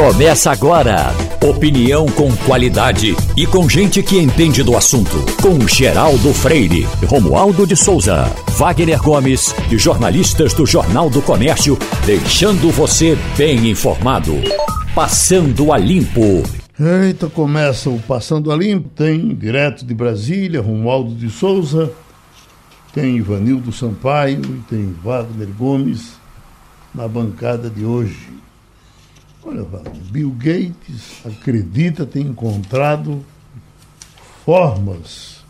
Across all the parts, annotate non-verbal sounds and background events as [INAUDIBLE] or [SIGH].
Começa agora. Opinião com qualidade e com gente que entende do assunto. Com Geraldo Freire, Romualdo de Souza, Wagner Gomes e jornalistas do Jornal do Comércio, deixando você bem informado. Passando a Limpo. Eita, começa o Passando a Limpo. Tem direto de Brasília, Romualdo de Souza, tem Ivanildo Sampaio e tem Wagner Gomes na bancada de hoje. Olha, Bill Gates acredita ter encontrado formas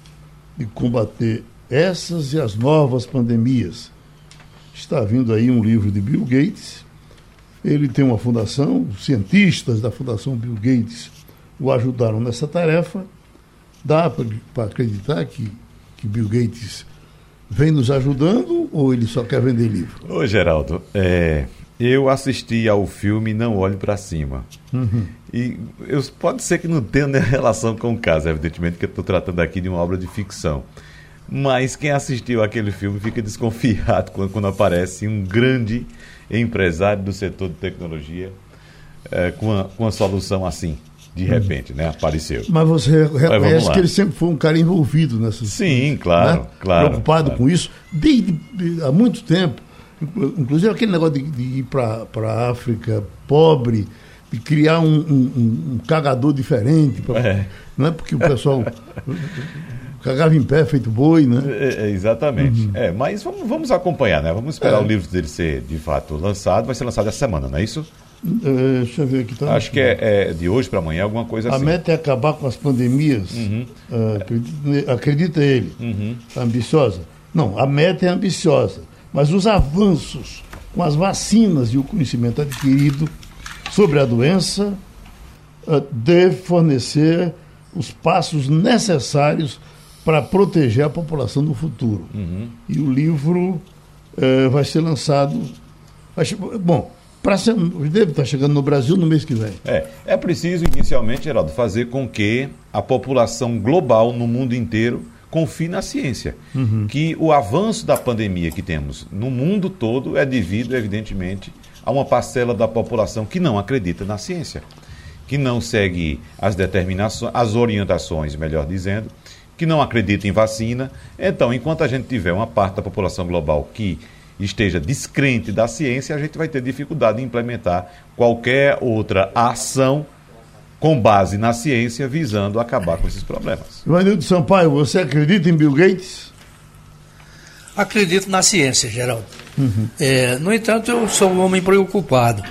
de combater essas e as novas pandemias. Está vindo aí um livro de Bill Gates. Ele tem uma fundação, os cientistas da Fundação Bill Gates o ajudaram nessa tarefa. Dá para acreditar que, que Bill Gates vem nos ajudando ou ele só quer vender livro? Ô, Geraldo, é, eu assisti ao filme Não Olhe para Cima. Uhum. E eu, pode ser que não tenha relação com o caso, evidentemente, que eu estou tratando aqui de uma obra de ficção. Mas quem assistiu aquele filme fica desconfiado [LAUGHS] quando, quando aparece um grande empresário do setor de tecnologia é, com, uma, com uma solução assim de uhum. repente, né? Apareceu. Mas você reconhece que ele sempre foi um cara envolvido nessa Sim, claro, né? claro. Preocupado claro. com isso desde há muito tempo. Inclusive aquele negócio de, de ir para a África pobre, de criar um, um, um cagador diferente. Pra, é. Não é porque o pessoal cagava em pé, feito boi, né? É, é, exatamente. Uhum. É, mas vamos, vamos acompanhar, né? Vamos esperar é. o livro dele ser de fato lançado. Vai ser lançado essa semana, não é isso? É, deixa eu ver aqui. Tá Acho que é, é, de hoje para amanhã, alguma coisa a assim. A meta é acabar com as pandemias. Uhum. Uh, acredita, acredita, ele. Uhum. Ambiciosa? Não, a meta é ambiciosa. Mas os avanços com as vacinas e o conhecimento adquirido sobre a doença uh, deve fornecer os passos necessários para proteger a população no futuro. Uhum. E o livro uh, vai ser lançado. Bom, para ser, deve estar chegando no Brasil no mês que vem. É, é preciso inicialmente, Geraldo, fazer com que a população global no mundo inteiro confie na ciência. Uhum. Que o avanço da pandemia que temos no mundo todo é devido, evidentemente, a uma parcela da população que não acredita na ciência, que não segue as determinações, as orientações, melhor dizendo, que não acredita em vacina. Então, enquanto a gente tiver uma parte da população global que esteja descrente da ciência, a gente vai ter dificuldade em implementar qualquer outra ação com base na ciência, visando acabar com esses problemas. Ivanildo Sampaio, você acredita em Bill Gates? Acredito na ciência, Geraldo. Uhum. É, no entanto, eu sou um homem preocupado.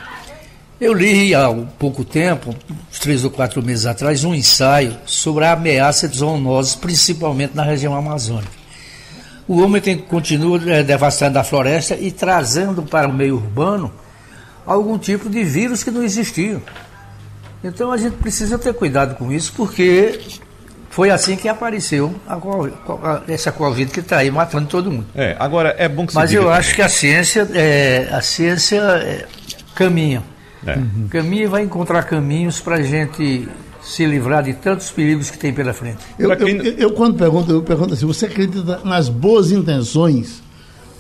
Eu li há pouco tempo, uns três ou quatro meses atrás, um ensaio sobre a ameaça de zoonoses, principalmente na região amazônica. O homem tem, continua é, devastando a floresta e trazendo para o meio urbano algum tipo de vírus que não existiam. Então a gente precisa ter cuidado com isso, porque foi assim que apareceu a, a, essa Covid que está aí matando todo mundo. É, agora é bom que Mas eu acho que a ciência, é, a ciência é, caminha. É. Uhum. Caminha e vai encontrar caminhos para a gente se livrar de tantos perigos que tem pela frente. Eu, eu, eu, eu quando pergunto, eu pergunto assim, você acredita nas boas intenções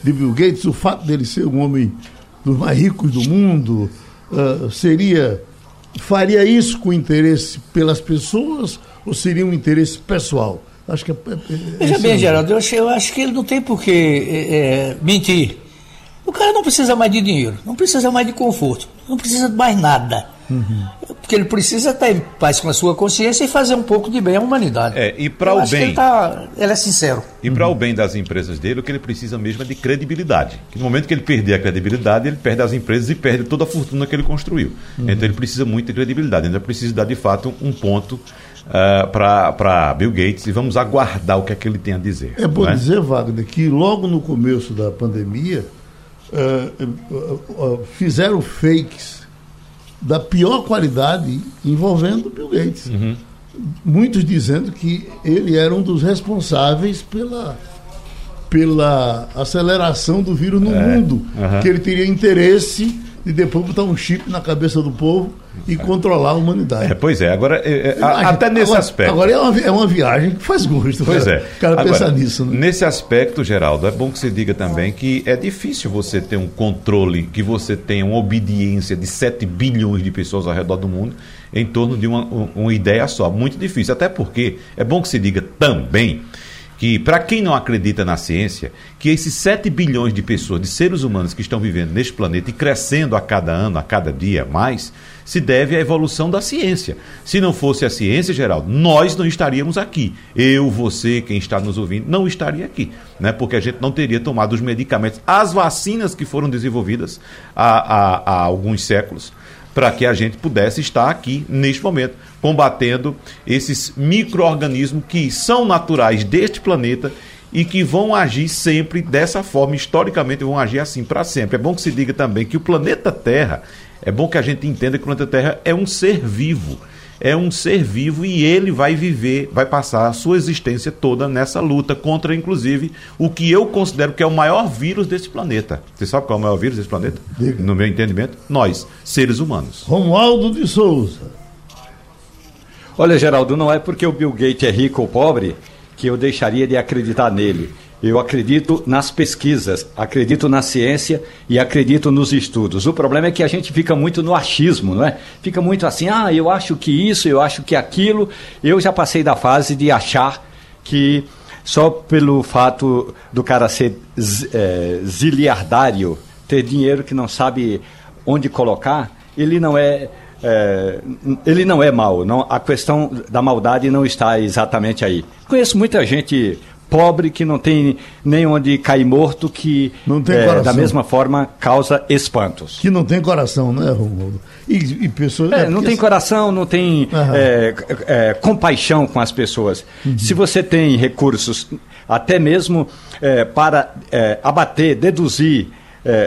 de Bill Gates, o fato dele ser um homem dos mais ricos do mundo, uh, seria faria isso com interesse pelas pessoas ou seria um interesse pessoal? Acho que é, é, é Veja bem, Geraldo, eu acho, eu acho, que ele não tem por que é, é, mentir. O cara não precisa mais de dinheiro, não precisa mais de conforto, não precisa de mais nada. Uhum. Porque ele precisa estar em paz com a sua consciência e fazer um pouco de bem à humanidade. É, e para o bem. Ele, tá, ele, é sincero. E para uhum. o bem das empresas dele, o que ele precisa mesmo é de credibilidade. Que no momento que ele perder a credibilidade, ele perde as empresas e perde toda a fortuna que ele construiu. Uhum. Então ele precisa muito de credibilidade. Ainda precisa dar de fato um ponto uh, para Bill Gates e vamos aguardar o que é que ele tem a dizer. É bom é? dizer, Wagner, que logo no começo da pandemia uh, uh, fizeram fakes da pior qualidade envolvendo Bill Gates. Uhum. Muitos dizendo que ele era um dos responsáveis pela, pela aceleração do vírus no é. mundo, uhum. que ele teria interesse e depois botar um chip na cabeça do povo e controlar a humanidade. É, pois é, agora, é, é até nesse agora, aspecto. Agora é uma, é uma viagem que faz gosto. Pois cara, é. O cara agora, pensar nisso. Né? Nesse aspecto, Geraldo, é bom que você diga também que é difícil você ter um controle, que você tenha uma obediência de 7 bilhões de pessoas ao redor do mundo em torno de uma, uma ideia só. Muito difícil. Até porque é bom que se diga também que, para quem não acredita na ciência, que esses 7 bilhões de pessoas, de seres humanos que estão vivendo neste planeta e crescendo a cada ano, a cada dia mais, se deve à evolução da ciência. Se não fosse a ciência, Geraldo, nós não estaríamos aqui. Eu, você, quem está nos ouvindo, não estaria aqui, né? porque a gente não teria tomado os medicamentos, as vacinas que foram desenvolvidas há, há, há alguns séculos para que a gente pudesse estar aqui neste momento combatendo esses micro-organismos que são naturais deste planeta e que vão agir sempre dessa forma, historicamente vão agir assim para sempre. É bom que se diga também que o planeta Terra, é bom que a gente entenda que o planeta Terra é um ser vivo é um ser vivo e ele vai viver, vai passar a sua existência toda nessa luta contra, inclusive, o que eu considero que é o maior vírus desse planeta. Você sabe qual é o maior vírus desse planeta? Diga. No meu entendimento, nós, seres humanos. Romualdo de Souza. Olha, Geraldo, não é porque o Bill Gates é rico ou pobre que eu deixaria de acreditar nele. Eu acredito nas pesquisas, acredito na ciência e acredito nos estudos. O problema é que a gente fica muito no achismo, não é? Fica muito assim, ah, eu acho que isso, eu acho que aquilo. Eu já passei da fase de achar que só pelo fato do cara ser é, ziliardário, ter dinheiro que não sabe onde colocar, ele não é, é, ele não é mal. Não, a questão da maldade não está exatamente aí. Conheço muita gente pobre que não tem nem onde cair morto, que é, da mesma forma causa espantos. Que não tem coração, né, Romualdo? E, e pessoas. É, é não tem coração, não tem é, é, compaixão com as pessoas. Uhum. Se você tem recursos, até mesmo é, para abater, deduzir.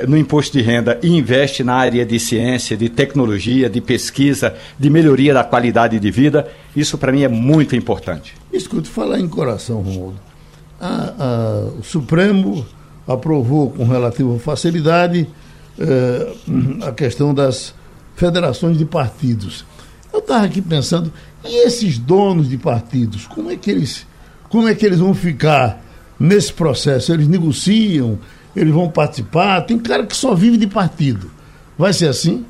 no imposto de renda e investe na área de ciência, de tecnologia, de pesquisa, de melhoria da qualidade de vida, isso para mim é muito importante. Escute, falar em coração, Romualdo a, a, o Supremo aprovou com relativa facilidade eh, a questão das federações de partidos. Eu estava aqui pensando, e esses donos de partidos, como é que eles, como é que eles vão ficar nesse processo? Eles negociam, eles vão participar? Tem cara que só vive de partido. Vai ser assim?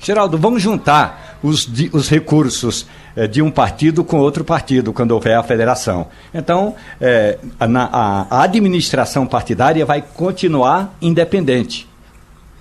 Geraldo, vamos juntar os, os recursos é, de um partido com outro partido, quando houver a federação. Então, na, a, a administração partidária vai continuar independente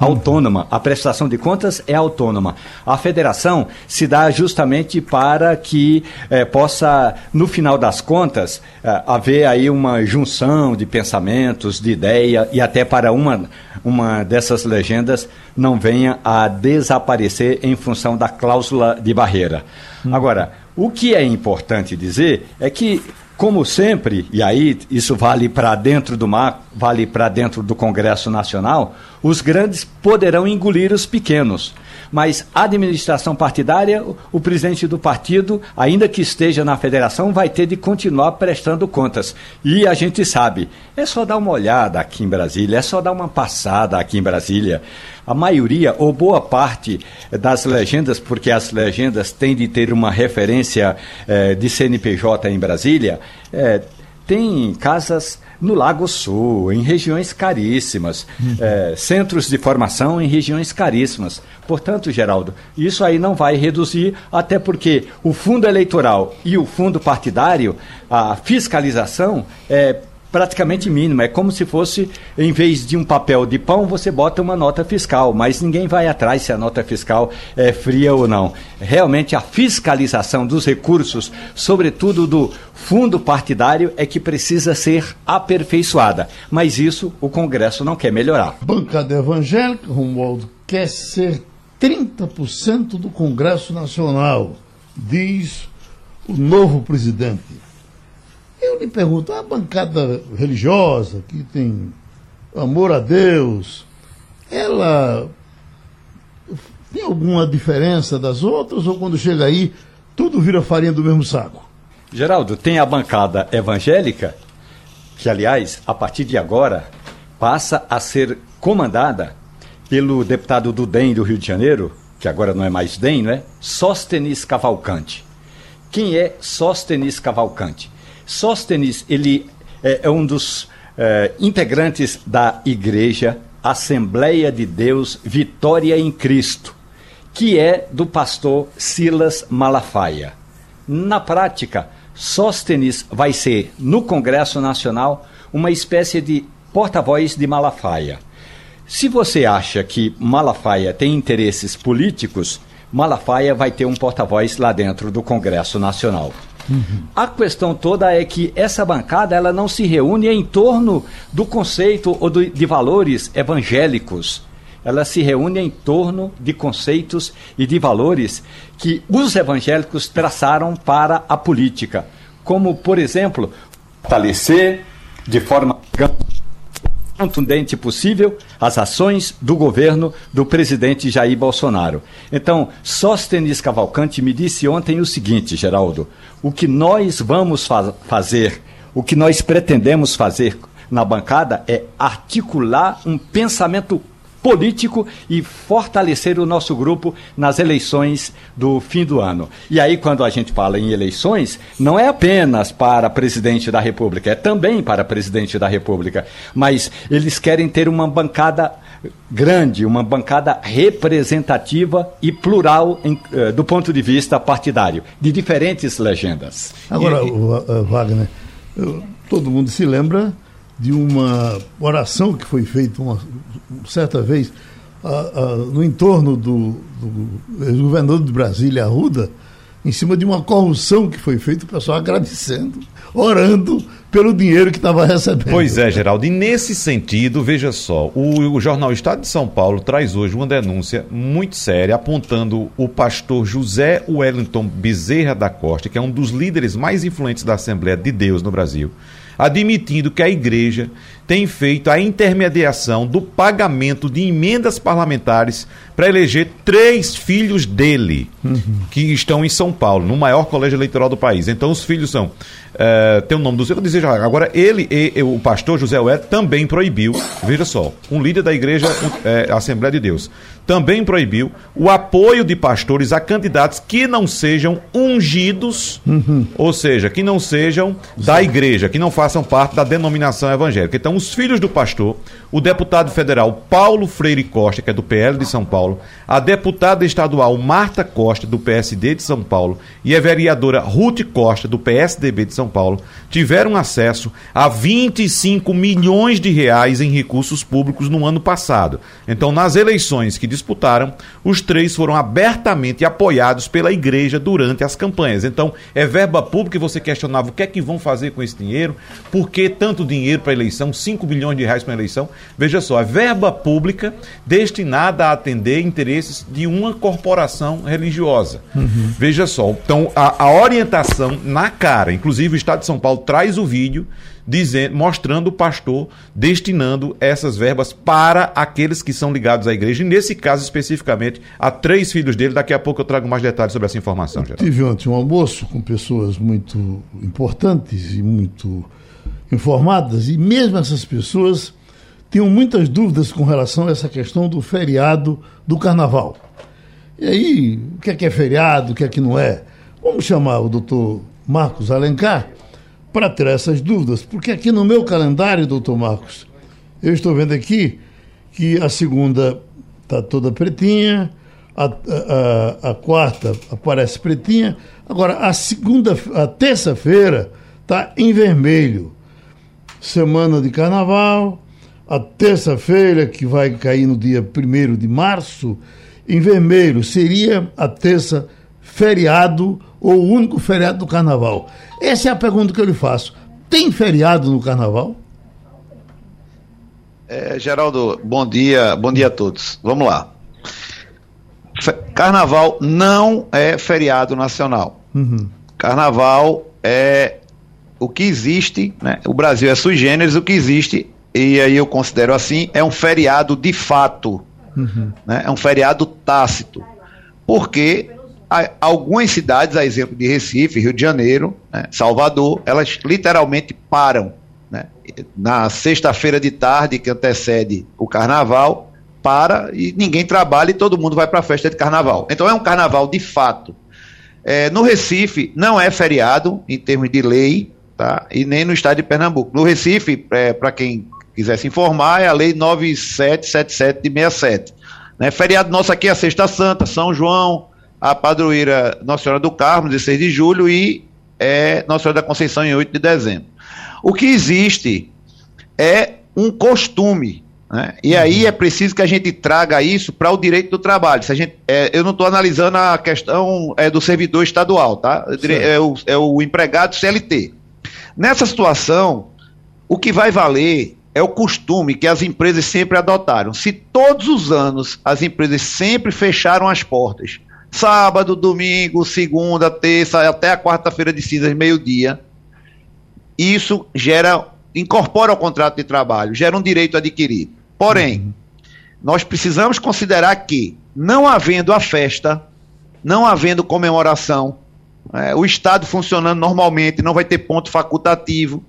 autônoma. A prestação de contas é autônoma. A federação se dá justamente para que eh, possa, no final das contas, eh, haver aí uma junção de pensamentos, de ideia e até para uma, uma dessas legendas não venha a desaparecer em função da cláusula de barreira. Hum. Agora, o que é importante dizer é que como sempre, e aí isso vale para dentro do mar, vale para dentro do Congresso Nacional, os grandes poderão engolir os pequenos. Mas a administração partidária, o presidente do partido, ainda que esteja na federação, vai ter de continuar prestando contas. E a gente sabe, é só dar uma olhada aqui em Brasília, é só dar uma passada aqui em Brasília a maioria ou boa parte das legendas, porque as legendas têm de ter uma referência eh, de CNPJ em Brasília, eh, tem casas no Lago Sul, em regiões caríssimas, uhum. eh, centros de formação em regiões caríssimas. Portanto, Geraldo, isso aí não vai reduzir, até porque o fundo eleitoral e o fundo partidário, a fiscalização é praticamente mínima. É como se fosse, em vez de um papel de pão, você bota uma nota fiscal, mas ninguém vai atrás se a nota fiscal é fria ou não. Realmente a fiscalização dos recursos, sobretudo do fundo partidário, é que precisa ser aperfeiçoada. Mas isso o Congresso não quer melhorar. Bancada evangélica, Romualdo, quer ser 30% do Congresso Nacional, diz o novo presidente. Eu lhe pergunto, a bancada religiosa, que tem amor a Deus, ela tem alguma diferença das outras ou quando chega aí tudo vira farinha do mesmo saco? Geraldo, tem a bancada evangélica, que aliás, a partir de agora, passa a ser comandada pelo deputado do DEM do Rio de Janeiro, que agora não é mais DEM, né? Sóstenes Cavalcante. Quem é Sóstenes Cavalcante? Sóstenes, ele é, é um dos é, integrantes da Igreja Assembleia de Deus Vitória em Cristo, que é do pastor Silas Malafaia. Na prática, Sóstenes vai ser, no Congresso Nacional, uma espécie de porta-voz de Malafaia. Se você acha que Malafaia tem interesses políticos, Malafaia vai ter um porta-voz lá dentro do Congresso Nacional. Uhum. A questão toda é que essa bancada ela não se reúne em torno do conceito ou do, de valores evangélicos. Ela se reúne em torno de conceitos e de valores que os evangélicos traçaram para a política, como, por exemplo, fortalecer de forma contundente possível as ações do governo do presidente Jair Bolsonaro. Então, Sóstenes Cavalcante me disse ontem o seguinte, Geraldo: o que nós vamos fa fazer, o que nós pretendemos fazer na bancada é articular um pensamento político e fortalecer o nosso grupo nas eleições do fim do ano. E aí, quando a gente fala em eleições, não é apenas para presidente da República, é também para presidente da República. Mas eles querem ter uma bancada grande, uma bancada representativa e plural em, uh, do ponto de vista partidário, de diferentes legendas. Agora, e, uh, Wagner, eu, todo mundo se lembra de uma oração que foi feita uma certa vez no entorno do, do governador de Brasília, Arruda, em cima de uma corrupção que foi feita, o pessoal agradecendo, orando pelo dinheiro que estava recebendo. Pois é, Geraldo. E nesse sentido, veja só, o, o, jornal Estado de São Paulo traz hoje uma denúncia muito séria apontando o pastor José Wellington Bezerra da Costa, que é um dos líderes mais influentes da Assembleia de Deus no Brasil admitindo que a igreja tem feito a intermediação do pagamento de emendas parlamentares para eleger três filhos dele, uhum. que estão em São Paulo, no maior colégio eleitoral do país. Então, os filhos são. Uh, tem o nome do seu, eu dizer já. Agora, ele e, o pastor José Ué também proibiu, veja só, um líder da igreja é, Assembleia de Deus, também proibiu o apoio de pastores a candidatos que não sejam ungidos, uhum. ou seja, que não sejam da igreja, que não façam parte da denominação evangélica. Então, os filhos do pastor, o deputado federal Paulo Freire Costa, que é do PL de São Paulo, a deputada estadual Marta Costa, do PSD de São Paulo, e a vereadora Ruth Costa, do PSDB de São Paulo, tiveram acesso a 25 milhões de reais em recursos públicos no ano passado. Então, nas eleições que disputaram, os três foram abertamente apoiados pela igreja durante as campanhas. Então, é verba pública e você questionava o que é que vão fazer com esse dinheiro, por que tanto dinheiro para eleição, 5 bilhões de reais para eleição. Veja só, é verba pública destinada a atender interesses de uma corporação religiosa. Uhum. Veja só, então a, a orientação na cara, inclusive o Estado de São Paulo traz o vídeo dizendo, mostrando o pastor destinando essas verbas para aqueles que são ligados à igreja, e nesse caso especificamente a três filhos dele. Daqui a pouco eu trago mais detalhes sobre essa informação. Eu tive ontem um almoço com pessoas muito importantes e muito informadas, e mesmo essas pessoas tinham muitas dúvidas com relação a essa questão do feriado do carnaval. E aí, o que é que é feriado, o que é que não é? Vamos chamar o doutor Marcos Alencar para tirar essas dúvidas, porque aqui no meu calendário, doutor Marcos, eu estou vendo aqui que a segunda está toda pretinha, a, a, a, quarta aparece pretinha, agora a segunda, a terça-feira está em vermelho. Semana de carnaval, a terça-feira, que vai cair no dia 1 de março, em vermelho, seria a terça feriado ou o único feriado do carnaval? Essa é a pergunta que eu lhe faço. Tem feriado no carnaval? É, Geraldo, bom dia, bom dia a todos. Vamos lá. Carnaval não é feriado nacional. Uhum. Carnaval é o que existe, né? O Brasil é sui generis, o que existe, e aí eu considero assim, é um feriado de fato. Uhum. Né? É um feriado tácito. Porque algumas cidades, a exemplo de Recife, Rio de Janeiro, né, Salvador, elas literalmente param. Né? Na sexta-feira de tarde, que antecede o carnaval, para e ninguém trabalha e todo mundo vai para a festa de carnaval. Então é um carnaval de fato. É, no Recife não é feriado em termos de lei, tá? E nem no estado de Pernambuco. No Recife, é, para quem quiser se informar, é a lei 9777 de 67. Né? Feriado nosso aqui é a Sexta Santa, São João, a padroeira Nossa Senhora do Carmo, 16 de julho, e é Nossa Senhora da Conceição em 8 de dezembro. O que existe é um costume né? E aí é preciso que a gente traga isso para o direito do trabalho. Se a gente, é, eu não estou analisando a questão é, do servidor estadual, tá? É o, é o empregado CLT. Nessa situação, o que vai valer é o costume que as empresas sempre adotaram. Se todos os anos as empresas sempre fecharam as portas, sábado, domingo, segunda, terça, até a quarta-feira de cinzas, meio-dia, isso gera, incorpora ao contrato de trabalho, gera um direito adquirido. Porém, uhum. nós precisamos considerar que, não havendo a festa, não havendo comemoração, é, o Estado funcionando normalmente, não vai ter ponto facultativo,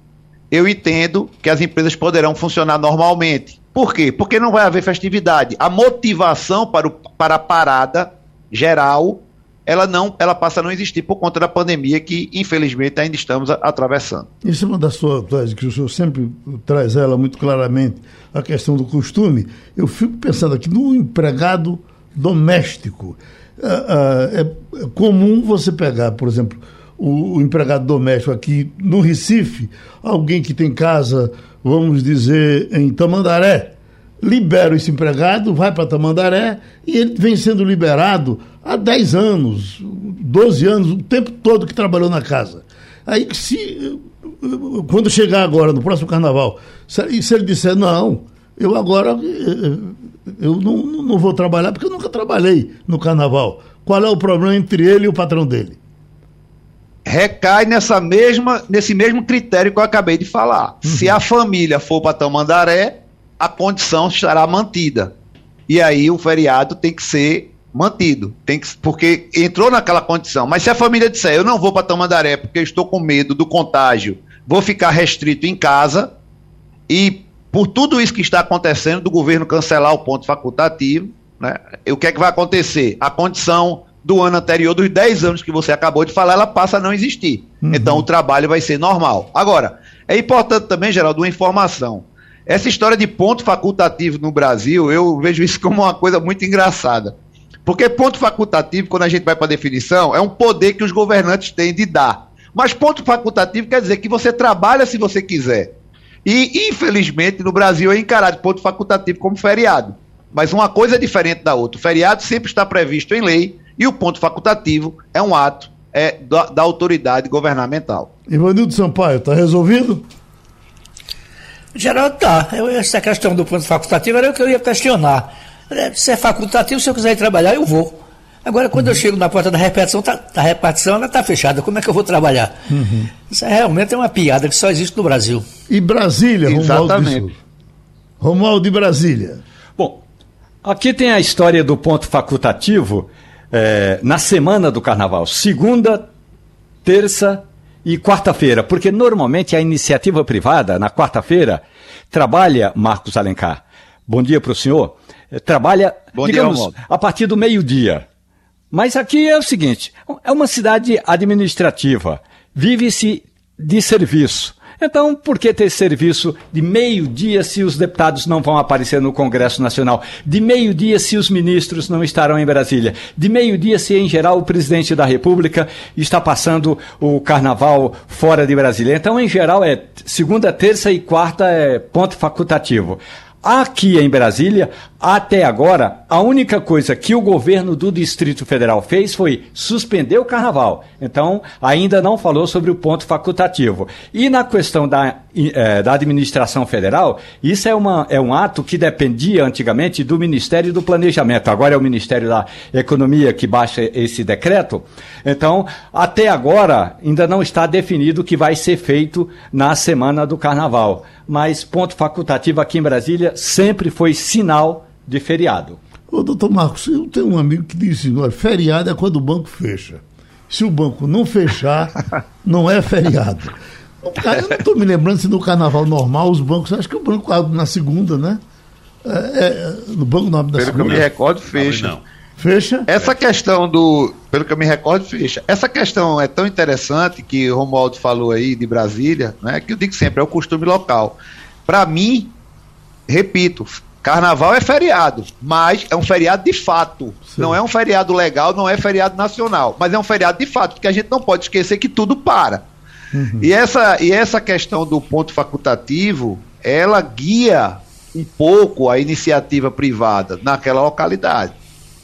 eu entendo que as empresas poderão funcionar normalmente. Por quê? Porque não vai haver festividade. A motivação para, o, para a parada geral ela não, ela passa a não existir por conta da pandemia que, infelizmente, ainda estamos a, atravessando. É uma das suas tese, que o senhor sempre traz ela muito claramente, a questão do costume. Eu fico pensando aqui no empregado doméstico. É, é comum você pegar, por exemplo, o, o, empregado doméstico aqui no Recife, alguém que tem casa, vamos dizer, em Tamandaré, libera esse empregado, vai para Tamandaré e ele vem sendo liberado há 10 anos, 12 anos, o tempo todo que trabalhou na casa. Aí, se, quando chegar agora, no próximo carnaval, se, se ele disser, não, eu agora eu não, não vou trabalhar porque eu nunca trabalhei no carnaval. Qual é o problema entre ele e o patrão dele? Recai nessa mesma, nesse mesmo critério que eu acabei de falar. Uhum. Se a família for para Tamandaré, a condição estará mantida. E aí o feriado tem que ser mantido. Tem que, porque entrou naquela condição. Mas se a família disser, eu não vou para Tamandaré porque estou com medo do contágio, vou ficar restrito em casa, e por tudo isso que está acontecendo, do governo cancelar o ponto facultativo, né, o que é que vai acontecer? A condição do ano anterior, dos 10 anos que você acabou de falar, ela passa a não existir. Uhum. Então o trabalho vai ser normal. Agora, é importante também, Geraldo, uma informação. Essa história de ponto facultativo no Brasil, eu vejo isso como uma coisa muito engraçada. Porque ponto facultativo, quando a gente vai para a definição, é um poder que os governantes têm de dar. Mas ponto facultativo quer dizer que você trabalha se você quiser. E, infelizmente, no Brasil é encarado ponto facultativo como feriado. Mas uma coisa é diferente da outra. O feriado sempre está previsto em lei e o ponto facultativo é um ato é, da, da autoridade governamental. Ivanildo Sampaio, está resolvido? Geraldo, tá. Eu, essa questão do ponto facultativo era o que eu ia questionar. É, se é facultativo, se eu quiser ir trabalhar, eu vou. Agora, quando uhum. eu chego na porta da repartição, tá, a repartição ela está fechada. Como é que eu vou trabalhar? Uhum. Isso é realmente é uma piada que só existe no Brasil. E Brasília, Exatamente. Romualdo de Brasília. Bom, aqui tem a história do ponto facultativo é, na semana do carnaval. Segunda, terça e quarta-feira. Porque normalmente a iniciativa privada, na quarta-feira, trabalha, Marcos Alencar. Bom dia para o senhor eh, trabalha, Bom digamos, dia, a partir do meio-dia. Mas aqui é o seguinte: é uma cidade administrativa, vive-se de serviço. Então, por que ter serviço de meio-dia se os deputados não vão aparecer no Congresso Nacional? De meio-dia se os ministros não estarão em Brasília? De meio-dia se, em geral, o presidente da República está passando o carnaval fora de Brasília? Então, em geral, é segunda, terça e quarta é ponto facultativo. Aqui em Brasília, até agora, a única coisa que o governo do Distrito Federal fez foi suspender o carnaval. Então, ainda não falou sobre o ponto facultativo. E na questão da, eh, da administração federal, isso é, uma, é um ato que dependia antigamente do Ministério do Planejamento. Agora é o Ministério da Economia que baixa esse decreto. Então, até agora, ainda não está definido o que vai ser feito na semana do carnaval. Mas ponto facultativo aqui em Brasília sempre foi sinal de feriado. Ô, doutor Marcos, eu tenho um amigo que disse, olha, feriado é quando o banco fecha. Se o banco não fechar, [LAUGHS] não é feriado. Cara, eu não estou me lembrando se no carnaval normal os bancos, acho que o banco abre na segunda, né? É, é, no Banco Nobre da Pelo que eu me recordo, fecha. Não. Fecha. Essa questão do. Pelo que eu me recordo, fecha. Essa questão é tão interessante que o Romualdo falou aí de Brasília, né? Que eu digo sempre, é o costume local. Para mim, repito, carnaval é feriado, mas é um feriado de fato. Sim. Não é um feriado legal, não é feriado nacional, mas é um feriado de fato, porque a gente não pode esquecer que tudo para. E, essa, e essa questão do ponto facultativo, ela guia um pouco a iniciativa privada naquela localidade.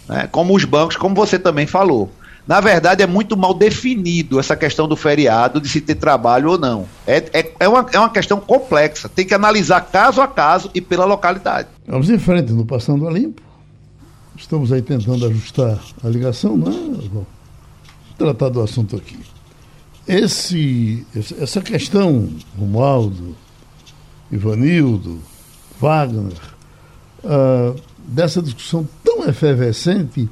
né? Como os bancos, como você também falou. Na verdade, é muito mal definido essa questão do feriado, de se ter trabalho ou não. É, é, é, uma, é uma questão complexa. Tem que analisar caso a caso e pela localidade. Vamos em frente no Passando a Limpo. Estamos aí tentando ajustar a ligação, né? Vou tratar do assunto aqui. Esse, essa questão, Romualdo, Ivanildo, Wagner, ah, dessa discussão tão efervescente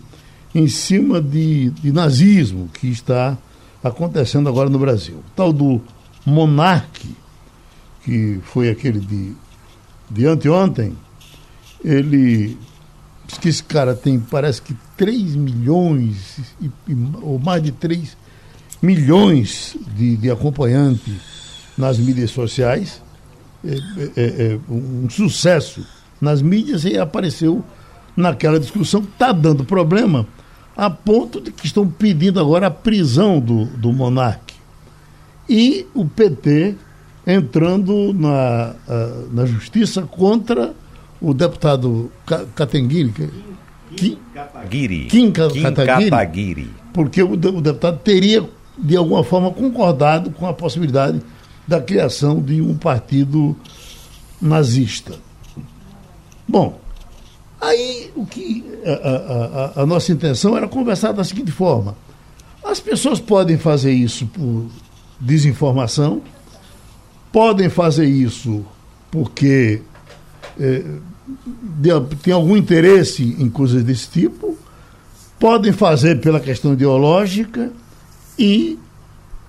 em cima de, de nazismo que está acontecendo agora no Brasil. O tal do monarque, que foi aquele de, de anteontem, ele diz que esse cara tem, parece que 3 milhões, e- e- ou mais de 3 milhões de, de acompanhantes nas mídias sociais. É, é- é um sucesso nas mídias e apareceu naquela discussão que está dando problema a ponto de que estão pedindo agora a prisão do, do monarca. E o PT entrando na, na justiça contra o deputado Ca- Catenguiri. Kim Ka- Kim Kataguiri? Porque o, o deputado teria, de alguma forma, concordado com a possibilidade da criação de um partido nazista. Bom, aí o que a, a- a- nossa intenção era conversar da seguinte forma: as pessoas podem fazer isso por desinformação, podem fazer isso porque eh, de- tem algum interesse em coisas desse tipo, podem fazer pela questão ideológica e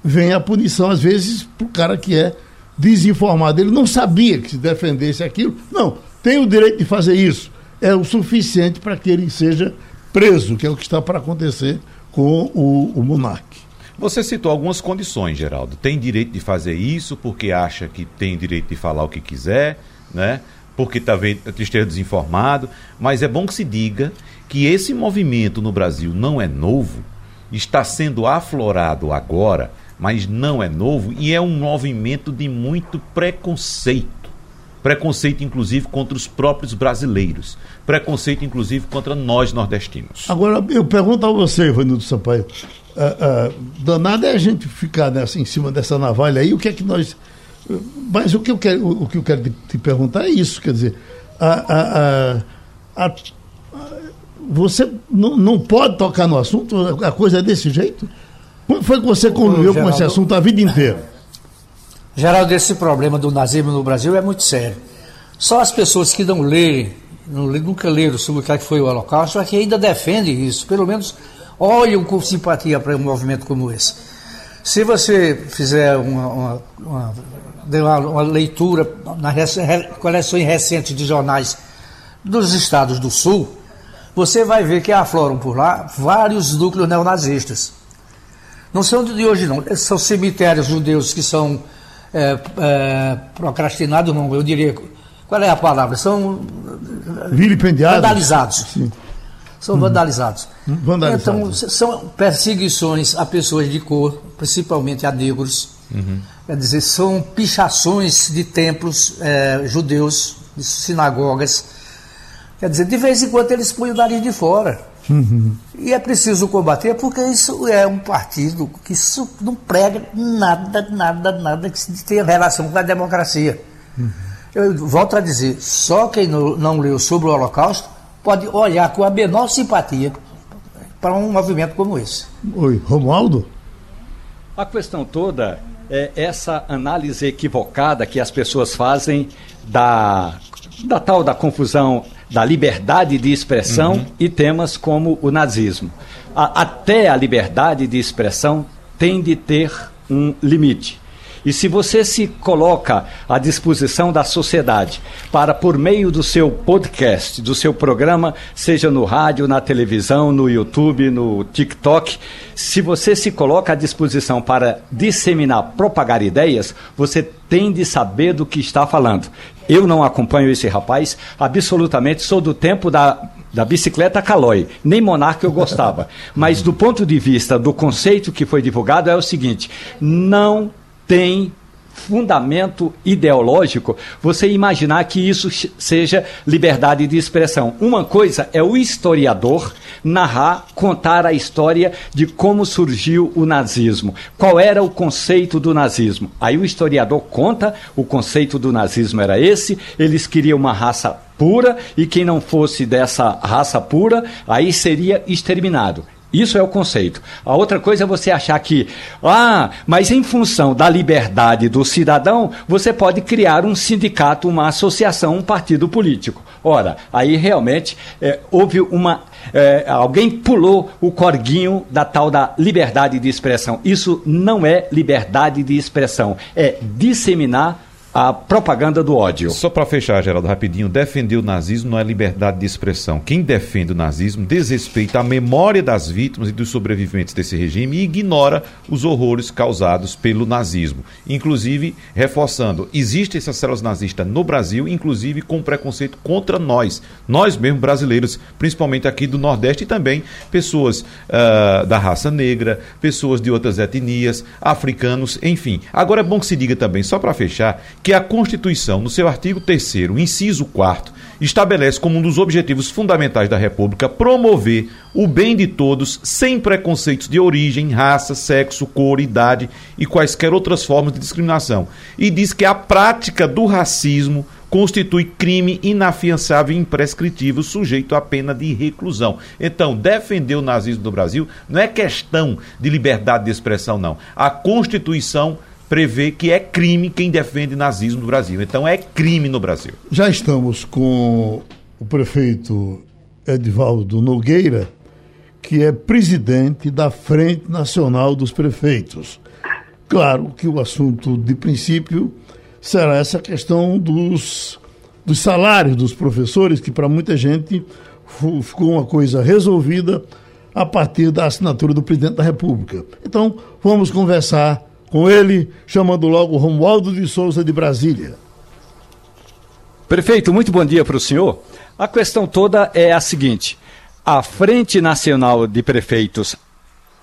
vem a punição, às vezes, para o cara que é desinformado. Ele não sabia que se defendesse aquilo. Não, tem o direito de fazer isso. É o suficiente para que ele seja preso, que é o que está para acontecer com o, o monarca. Você citou algumas condições, Geraldo. Tem direito de fazer isso porque acha que tem direito de falar o que quiser, né? Porque talvez esteja desinformado. Mas é bom que se diga que esse movimento no Brasil não é novo, está sendo aflorado agora, mas não é novo e é um movimento de muito preconceito. Preconceito, inclusive, contra os próprios brasileiros. Preconceito, inclusive, contra nós nordestinos. Agora, eu pergunto a você, Ivanildo Sampaio, ah, ah, danado é a gente ficar nessa, em cima dessa navalha aí, o que é que nós. Mas o que eu quero, o que eu quero te, te perguntar é isso, quer dizer, a, a- a- a- você não, não pode tocar no assunto, a coisa é desse jeito? Como foi que você conviveu com esse assunto a vida inteira? Geraldo, esse problema do nazismo no Brasil é muito sério. Só as pessoas que não leem, não lê- nunca leram sobre o que é que foi o Holocausto, é que ainda defendem isso. Pelo menos olham com simpatia para um movimento como esse. Se você fizer uma, uma, uma- uma- leitura nas coleções recentes de jornais dos estados do Sul, você vai ver que afloram por lá vários núcleos neonazistas. Não são de hoje, não. São cemitérios judeus que são é, é, procrastinados, não, eu diria. Qual é a palavra? São Vilipendiado? vandalizados. Sim. São vandalizados. Vandalizados. Então, são perseguições a pessoas de cor, principalmente a negros. Quer dizer, são pichações de templos eh, judeus, de sinagogas. Quer dizer, de vez em quando eles põem o nariz de fora. E é preciso combater porque isso é um partido que não prega nada, nada, nada que tenha relação com a democracia. Eu volto a dizer, só quem não, não leu sobre o Holocausto pode olhar com a menor simpatia para um movimento como esse. Oi, Romualdo? A questão toda é essa análise equivocada que as pessoas fazem da, da tal da confusão da liberdade de expressão e temas como o nazismo. A- até a liberdade de expressão tem de ter um limite. E se você se coloca à disposição da sociedade para, por meio do seu podcast, do seu programa, seja no rádio, na televisão, no YouTube, no TikTok, se você se coloca à disposição para disseminar, propagar ideias, você tem de saber do que está falando. Eu não acompanho esse rapaz, absolutamente sou do tempo da, da bicicleta Caloi. Nem Monarca eu gostava. [LAUGHS] Mas do ponto de vista do conceito que foi divulgado, é o seguinte: não tem fundamento ideológico você imaginar que isso seja liberdade de expressão. Uma coisa é o historiador narrar, contar a história de como surgiu o nazismo. Qual era o conceito do nazismo? Aí o historiador conta, o conceito do nazismo era esse, eles queriam uma raça pura e quem não fosse dessa raça pura, aí seria exterminado. Isso é o conceito. A outra coisa é você achar que, ah, mas em função da liberdade do cidadão, você pode criar um sindicato, uma associação, um partido político. Ora, aí realmente é, houve uma. É, alguém pulou o corguinho da tal da liberdade de expressão. Isso não é liberdade de expressão, é disseminar a propaganda do ódio. Só para fechar, Geraldo, rapidinho, defender o nazismo não é liberdade de expressão. Quem defende o nazismo desrespeita a memória das vítimas e dos sobreviventes desse regime e ignora os horrores causados pelo nazismo. Inclusive, reforçando, existem essas células nazistas no Brasil, inclusive com preconceito contra nós, nós mesmos brasileiros, principalmente aqui do Nordeste e também pessoas uh, da raça negra, pessoas de outras etnias, africanos, enfim. Agora é bom que se diga também, só para fechar, que a Constituição, no seu artigo 3, inciso 4, estabelece como um dos objetivos fundamentais da República promover o bem de todos sem preconceitos de origem, raça, sexo, cor, idade e quaisquer outras formas de discriminação. E diz que a prática do racismo constitui crime inafiançável e imprescritível, sujeito à pena de reclusão. Então, defender o nazismo do Brasil não é questão de liberdade de expressão, não. A Constituição prevê que é crime quem defende nazismo no Brasil. Então é crime no Brasil. Já estamos com o prefeito Edvaldo Nogueira, que é presidente da Frente Nacional dos Prefeitos. Claro que o assunto de princípio será essa questão dos, dos salários dos professores, que para muita gente ficou uma coisa resolvida a partir da assinatura do presidente da República. Então, vamos conversar com ele, chamando logo Romualdo de Souza de Brasília. Prefeito, muito bom dia para o senhor. A questão toda é a seguinte: a Frente Nacional de Prefeitos,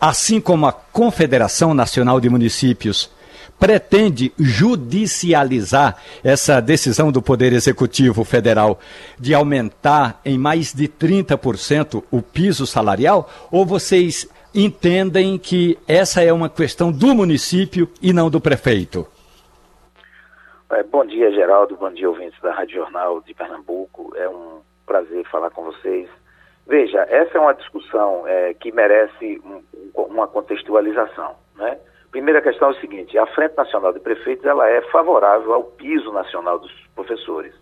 assim como a Confederação Nacional de Municípios, pretende judicializar essa decisão do Poder Executivo Federal de aumentar em mais de 30% o piso salarial? Ou vocês entendem que essa é uma questão do município e não do prefeito? É, bom dia, Geraldo. Bom dia, ouvintes da Rádio Jornal de Pernambuco. É um prazer falar com vocês. Veja, essa é uma discussão é, que merece um, uma contextualização. Né? Primeira questão é o seguinte: a Frente Nacional de Prefeitos ela é favorável ao piso nacional dos professores.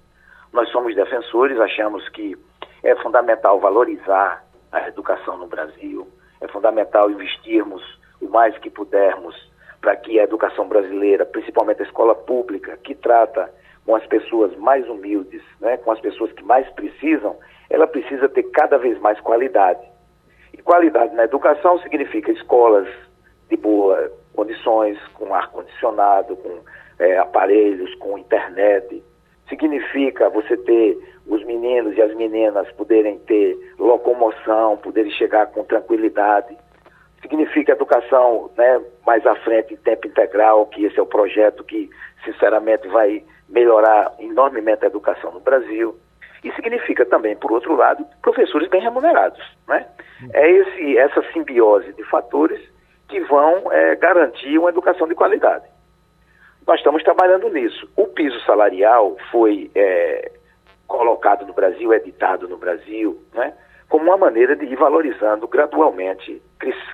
Nós somos defensores, achamos que é fundamental valorizar a educação no Brasil, é fundamental investirmos o mais que pudermos para que a educação brasileira, principalmente a escola pública, que trata com as pessoas mais humildes, né, com as pessoas que mais precisam, ela precisa ter cada vez mais qualidade. E qualidade na educação significa escolas de boa condições, com ar-condicionado, com é, aparelhos, com internet. Significa você ter os meninos e as meninas poderem ter locomoção, poderem chegar com tranquilidade. Significa educação né, mais à frente em tempo integral, que esse é o projeto que, sinceramente, vai melhorar enormemente a educação no Brasil. E significa também, por outro lado, professores bem remunerados. Né? É esse, essa simbiose de fatores que vão é, garantir uma educação de qualidade. Nós estamos trabalhando nisso. O piso salarial foi é, colocado no Brasil, editado no Brasil, né, como uma maneira de ir valorizando gradualmente,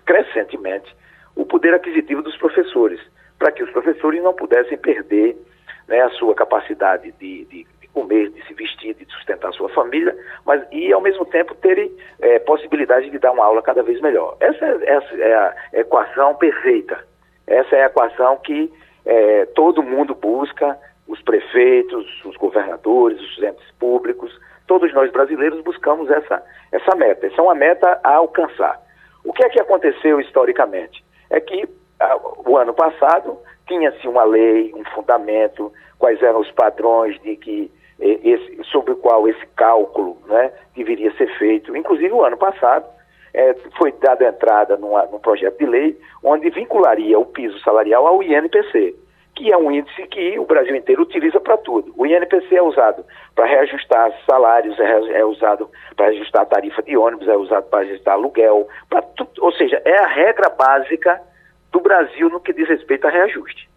crescentemente, o poder aquisitivo dos professores, para que os professores não pudessem perder né, a sua capacidade de, de, de, comer, de se vestir, de sustentar a sua família, mas e ao mesmo tempo terem é, possibilidade de dar uma aula cada vez melhor. Essa, é, essa é a equação perfeita. Essa é a equação que é, todo mundo busca, os prefeitos, os governadores, os entes públicos, todos nós brasileiros buscamos essa, essa meta. Essa é uma meta a alcançar. O que é que aconteceu historicamente? É que ah, o ano passado tinha-se uma lei, um fundamento, quais eram os padrões de que esse, sobre o qual esse cálculo né, deveria ser feito. Inclusive o ano passado eh, foi dada entrada numa, num projeto de lei onde vincularia o piso salarial ao INPC que é um índice que o Brasil inteiro utiliza para tudo. O INPC é usado para reajustar salários, é, é usado para ajustar a tarifa de ônibus, é usado para ajustar aluguel, tudo, ou seja, é a regra básica do Brasil no que diz respeito a reajuste.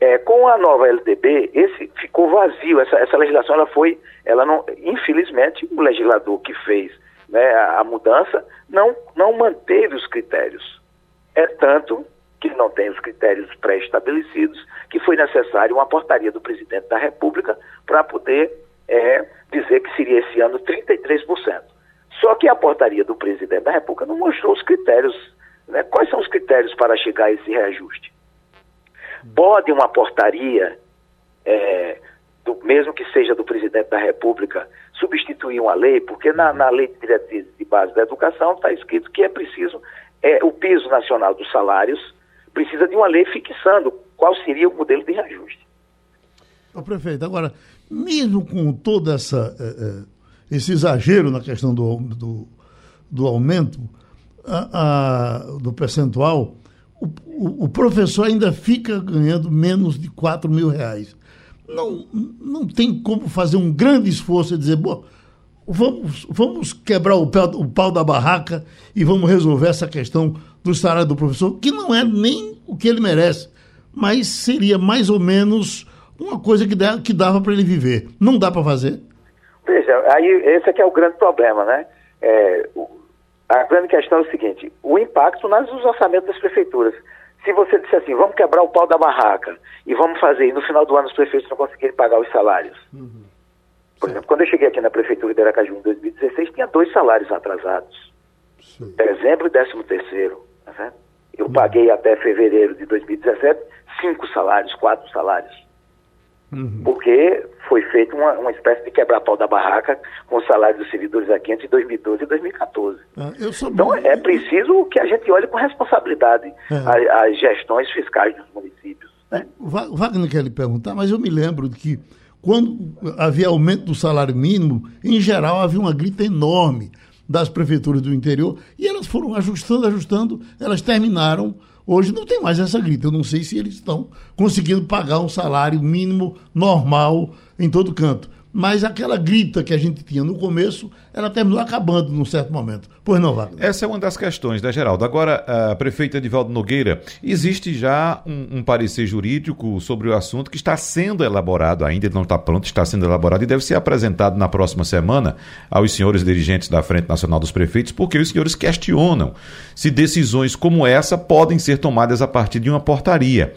É, com a nova LDB, esse ficou vazio, essa, essa legislação ela foi, ela não, infelizmente, o legislador que fez né, a, mudança não, não manteve os critérios. É tanto que não tem os critérios pré-estabelecidos, que foi necessário uma portaria do presidente da República para poder é, dizer que seria esse ano 33%. Só que a portaria do presidente da República não mostrou os critérios. Né? Quais são os critérios para chegar a esse reajuste? Pode uma portaria, é, do, mesmo que seja do presidente da República, substituir uma lei, porque na, na lei de de base da educação está escrito que é preciso é, o piso nacional dos salários precisa de uma lei fixando qual seria o modelo de reajuste. Ô, prefeito, agora, mesmo com todo essa, eh, eh, esse exagero na questão do, do, do aumento a, a, do percentual, o, o, professor ainda fica ganhando menos de 4 mil reais. Não, não tem como fazer um grande esforço e dizer, bom, vamos, vamos quebrar o, pé, o pau da barraca e vamos resolver essa questão do salário do professor, que não é nem o que ele merece, mas seria mais ou menos uma coisa que, dá, que dava para ele viver. Não dá para fazer? Veja, aí esse é que é o grande problema, né? É, a grande questão é o seguinte, o impacto nos orçamentos das prefeituras. Se você disser assim, vamos quebrar o pau da barraca e vamos fazer, e no final do ano os prefeitos não conseguirem pagar os salários. Uhum. Por exemplo, quando eu cheguei aqui na prefeitura de Aracaju em 2016, tinha dois salários atrasados. Sim. Dezembro e décimo terceiro. Tá eu uhum. paguei até fevereiro de 2017 cinco salários, quatro salários. Uhum. Porque foi feita uma, uma espécie de quebra-pau da barraca com o salário dos servidores aqui entre 2012 e 2014. Ah, então é preciso que a gente olhe com responsabilidade é. as, as, gestões fiscais dos municípios. Né? Wagner quer lhe perguntar, mas eu me lembro de que quando havia aumento do salário mínimo, em geral havia uma grita enorme das prefeituras do interior e elas foram ajustando, ajustando, elas terminaram. Hoje não tem mais essa grita. Eu não sei se eles estão conseguindo pagar um salário mínimo normal em todo canto mas aquela grita que a gente tinha no começo, ela terminou acabando num certo momento. Pois não, Wagner? Essa é uma das questões, né, Geraldo? Agora, a prefeita Edivaldo Nogueira, existe já um, um, parecer jurídico sobre o assunto que está sendo elaborado ainda, não está pronto, está sendo elaborado e deve ser apresentado na próxima semana aos senhores dirigentes da Frente Nacional dos Prefeitos, porque os senhores questionam se decisões como essa podem ser tomadas a partir de uma portaria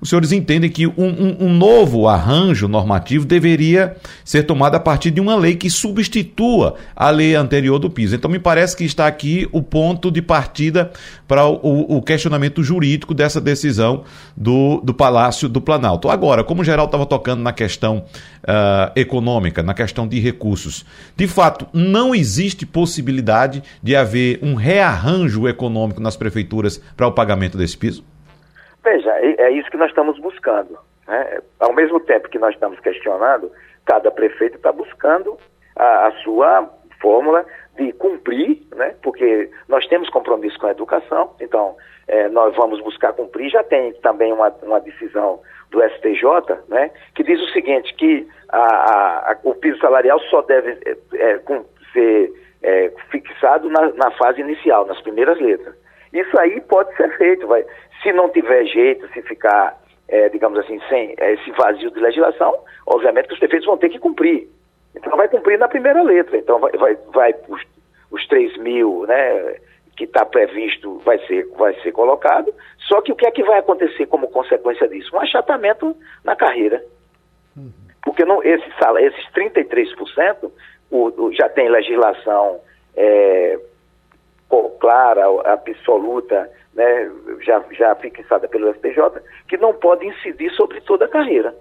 os senhores entendem que um, um, um, novo arranjo normativo deveria ser tomado a partir de uma lei que substitua a lei anterior do piso. Então, me parece que está aqui o ponto de partida para o, o questionamento jurídico dessa decisão do, do Palácio do Planalto. Agora, como o geral estava tocando na questão uh, econômica, na questão de recursos, de fato, não existe possibilidade de haver um rearranjo econômico nas prefeituras para o pagamento desse piso? Veja, é, é isso que nós estamos buscando. Né? Ao mesmo tempo que nós estamos questionando, cada prefeito está buscando a, a, sua fórmula de cumprir, né? porque nós temos compromisso com a educação, então é, nós vamos buscar cumprir. Já tem também uma, uma decisão do STJ né? que diz o seguinte, que a, a, o piso salarial só deve é, é ser é, fixado na, na fase inicial, nas primeiras letras. Isso aí pode ser feito, vai. Se não tiver jeito, se ficar, é, digamos assim, sem é, esse vazio de legislação, obviamente que os prefeitos vão ter que cumprir. Então vai cumprir na primeira letra. Então vai, vai, vai os, os 3 mil, né? que está previsto vai ser, vai ser colocado, só que o que é que vai acontecer como consequência disso? Um achatamento na carreira. Uhum. Porque não, esse, esses 33% o, o, já tem legislação é, clara, absoluta, né, já, já fixada pelo STJ, que não pode incidir sobre toda a carreira.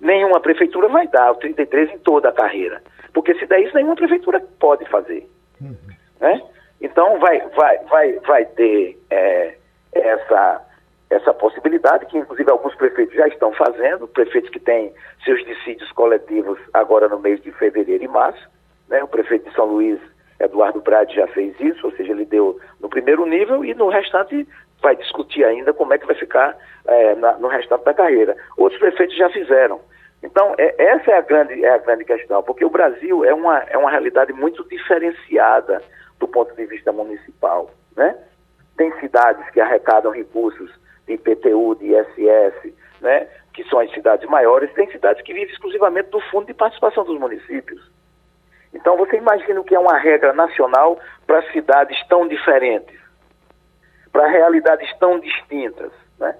Nenhuma prefeitura vai dar o 33 em toda a carreira. Porque se der isso, nenhuma prefeitura pode fazer. Uhum. Né? Então vai, vai, vai, vai ter é, essa, essa possibilidade, que inclusive alguns prefeitos já estão fazendo, prefeitos que têm seus dissídios coletivos agora no mês de fevereiro e março. Né? O prefeito de São Luís, Eduardo Brade, já fez isso, ou seja, ele deu no primeiro nível e no restante vai discutir ainda como é que vai ficar é, na, no restante da carreira. Outros prefeitos já fizeram. Então, é, essa é a, grande, é a grande questão, porque o Brasil é uma, é uma realidade muito diferenciada do ponto de vista municipal. Né? Tem cidades que arrecadam recursos de IPTU, de ISS, né? que são as cidades maiores, tem cidades que vivem exclusivamente do fundo de participação dos municípios. Então, você imagina o que é uma regra nacional para cidades tão diferentes, para realidades tão distintas. Né?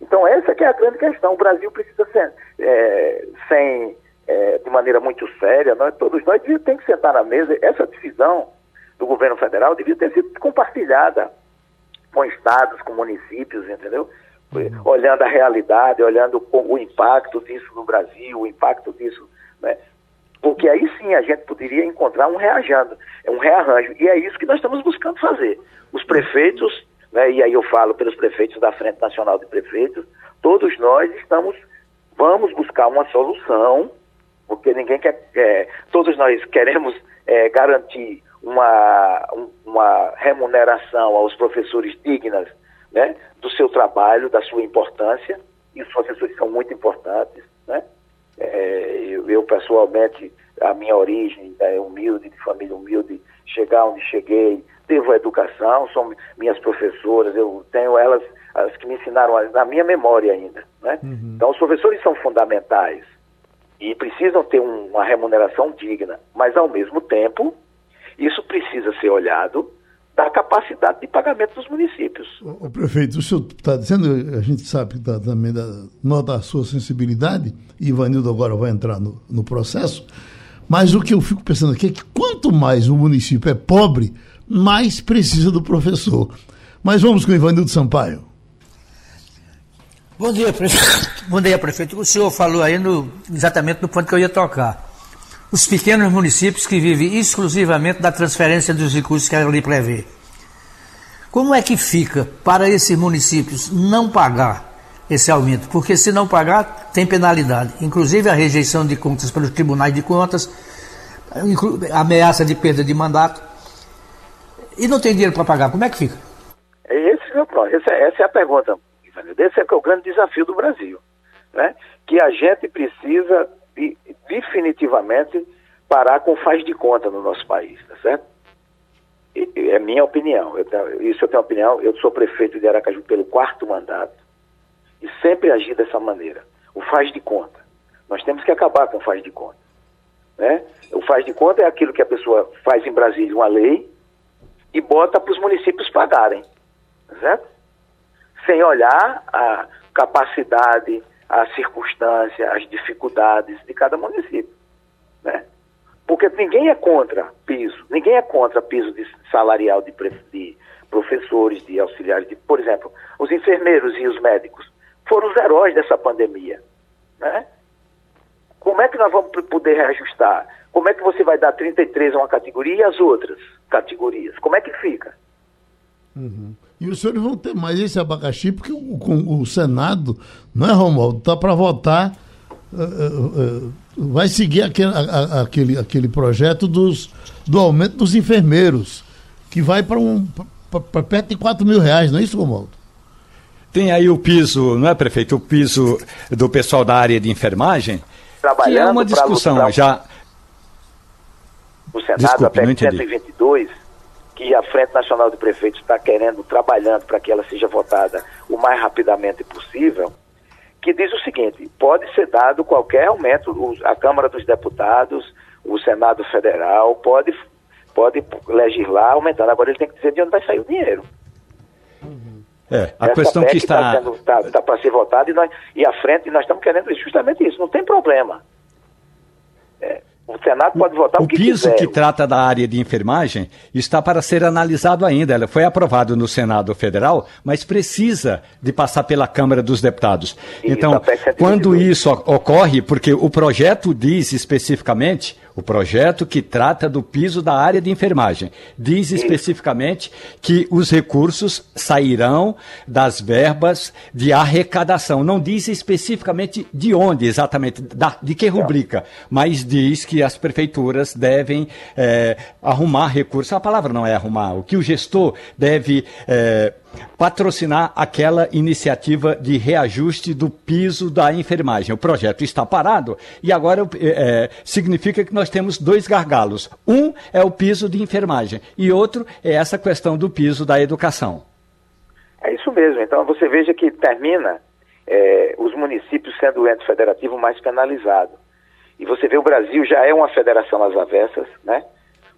Então, essa que é a grande questão. O Brasil precisa ser, é, sem, é, de maneira muito séria, nós, todos nós temos que sentar na mesa. Essa decisão do governo federal devia ter sido compartilhada com estados, com municípios, entendeu? Olhando a realidade, olhando o impacto disso no Brasil, o impacto disso, né? Porque aí sim a gente poderia encontrar um reajando, um rearranjo. E é isso que nós estamos buscando fazer. Os prefeitos né, e aí eu falo pelos prefeitos da Frente Nacional de Prefeitos, todos nós estamos, vamos buscar uma solução, porque ninguém quer, é, todos nós queremos é, garantir uma, uma remuneração aos professores dignas né, do seu trabalho, da sua importância, e os professores são muito importantes. Né? É, eu, eu, pessoalmente, a minha origem é humilde, de família humilde, chegar onde cheguei, devo a educação, são minhas professoras, eu tenho elas, as que me ensinaram na minha memória ainda. Né? Uhum. Então, os professores são fundamentais e precisam ter um, uma remuneração digna, mas, ao mesmo tempo, isso precisa ser olhado da capacidade de pagamento dos municípios. O, o prefeito, o senhor está dizendo, a gente sabe que está também da, nota a sua sensibilidade, e Ivanildo agora vai entrar no, no processo, mas o que eu fico pensando aqui é que quanto mais o município é pobre, mais precisa do professor. Mas vamos com o Ivanildo Sampaio. Bom dia, prefeito. Bom dia, prefeito. O senhor falou aí no, exatamente no ponto que eu ia tocar. Os pequenos municípios que vivem exclusivamente da transferência dos recursos que a lei prevê. Como é que fica para esses municípios não pagar esse aumento? Porque se não pagar, tem penalidade. Inclusive a rejeição de contas pelos tribunais de contas, ameaça de perda de mandato e não tem dinheiro para pagar, como é que fica? Esse, essa, essa é a pergunta, Esse é, é o grande desafio do Brasil. Né? Que a gente precisa de, definitivamente parar com faz de conta no nosso país, tá certo? E, é minha opinião. Eu tenho, isso eu tenho opinião. Eu sou prefeito de Aracaju pelo quarto mandato e sempre agi dessa maneira. O faz de conta. Nós temos que acabar com o faz de conta. Né? O faz de conta é aquilo que a pessoa faz em Brasília uma lei e bota para os municípios pagarem, certo? Sem olhar a capacidade, a circunstância, as dificuldades de cada município, né? Porque ninguém é contra piso, ninguém é contra piso de salarial de, de professores, de auxiliares, de, por exemplo, os enfermeiros e os médicos foram os heróis dessa pandemia, né? Como é que nós vamos poder reajustar? Como é que você vai dar 33 a uma categoria e as outras categorias? Como é que fica? Uhum. E os senhores vão ter mais esse abacaxi, porque o, o Senado, não é, Romualdo? Está para votar, uh, uh, uh, vai seguir aquele, a, aquele, aquele projeto dos, do aumento dos enfermeiros, que vai para um, perto de 4 mil reais, não é isso, Romualdo? Tem aí o piso, não é, prefeito? O piso do pessoal da área de enfermagem, que é uma discussão já no Senado Desculpe, até 122, que a Frente Nacional de Prefeitos está querendo, trabalhando para que ela seja votada o mais rapidamente possível, que diz o seguinte: pode ser dado qualquer aumento, a Câmara dos Deputados, o Senado Federal, pode, pode legislar aumentando. Agora ele tem que dizer de onde vai sair o dinheiro. É, a Essa questão que está. Está tá, tá para ser votada e, nós, e a frente, nós estamos querendo justamente isso. Não tem problema. O Senado pode votar o, o que piso quiser. que trata da área de enfermagem está para ser analisado ainda. Ela foi aprovado no Senado Federal, mas precisa de passar pela Câmara dos Deputados. Isso, então, quando isso ocorre, porque o projeto diz especificamente o projeto que trata do piso da área de enfermagem diz especificamente que os recursos sairão das verbas de arrecadação. Não diz especificamente de onde exatamente, da, de que rubrica, mas diz que as prefeituras devem é, arrumar recursos. A palavra não é arrumar, o que o gestor deve. É, patrocinar aquela iniciativa de reajuste do piso da enfermagem. O projeto está parado e agora é, significa que nós temos dois gargalos. Um é o piso de enfermagem e outro é essa questão do piso da educação. É isso mesmo. Então você veja que termina é, os municípios sendo o ente federativo mais penalizado. E você vê o Brasil já é uma federação às avessas, né?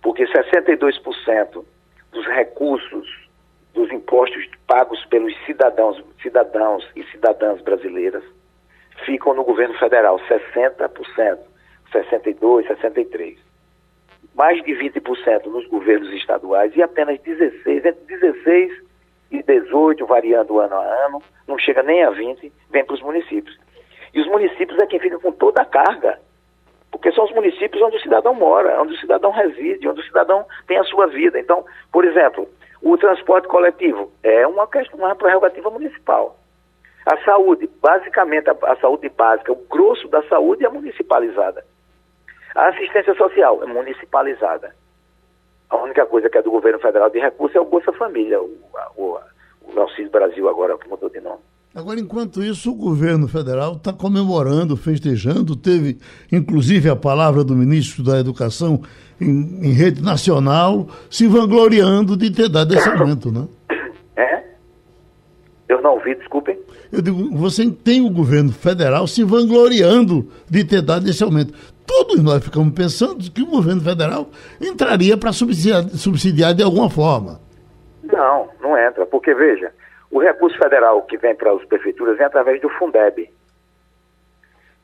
Porque 62% dos recursos dos impostos pagos pelos cidadãos, cidadãos e cidadãs brasileiras ficam no governo federal, 60%, 62%, 63%. Mais de 20% nos governos estaduais e apenas 16%, entre 16% e 18%, variando ano a ano, não chega nem a 20%, vem para os municípios. E os municípios é quem fica com toda a carga, porque são os municípios onde o cidadão mora, onde o cidadão reside, onde o cidadão tem a sua vida. Então, por exemplo, o transporte coletivo é uma questão, uma prerrogativa municipal. A saúde, basicamente a, a saúde básica, o grosso da saúde é municipalizada. A assistência social é municipalizada. A única coisa que é do governo federal de recurso é o Bolsa Família. O, o, o Auxílio Brasil agora mudou de nome. Agora, enquanto isso, o governo federal está comemorando, festejando, teve inclusive a palavra do ministro da Educação em, em, rede nacional, se vangloriando de ter dado esse aumento, né? É? Eu não ouvi, desculpem. Eu digo, você tem o governo federal se vangloriando de ter dado esse aumento. Todos nós ficamos pensando que o governo federal entraria para subsidiar, subsidiar de alguma forma. Não, não entra, porque veja, o recurso federal que vem para as prefeituras vem através do Fundeb.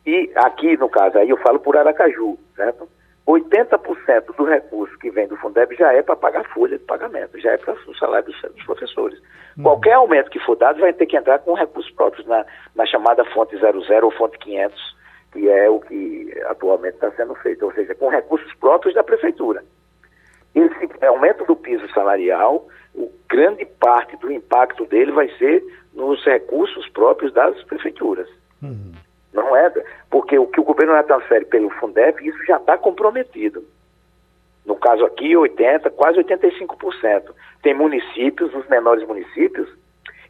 E aqui, no caso, aí eu falo por Aracaju, certo? 80% do recurso que vem do Fundeb já é para pagar folha de pagamento, já é para o salário dos, dos professores. Uhum. Qualquer aumento que for dado vai ter que entrar com recursos próprios na, na chamada fonte 00 ou fonte 500, que é o que atualmente está sendo feito, ou seja, com recursos próprios da prefeitura. Esse aumento do piso salarial o, grande parte do impacto dele vai ser nos recursos próprios das prefeituras. Uhum. Não é, porque o que o governo transfere pelo Fundeb, isso já está comprometido. No caso aqui, 80%, quase 85%. Tem municípios, os menores municípios,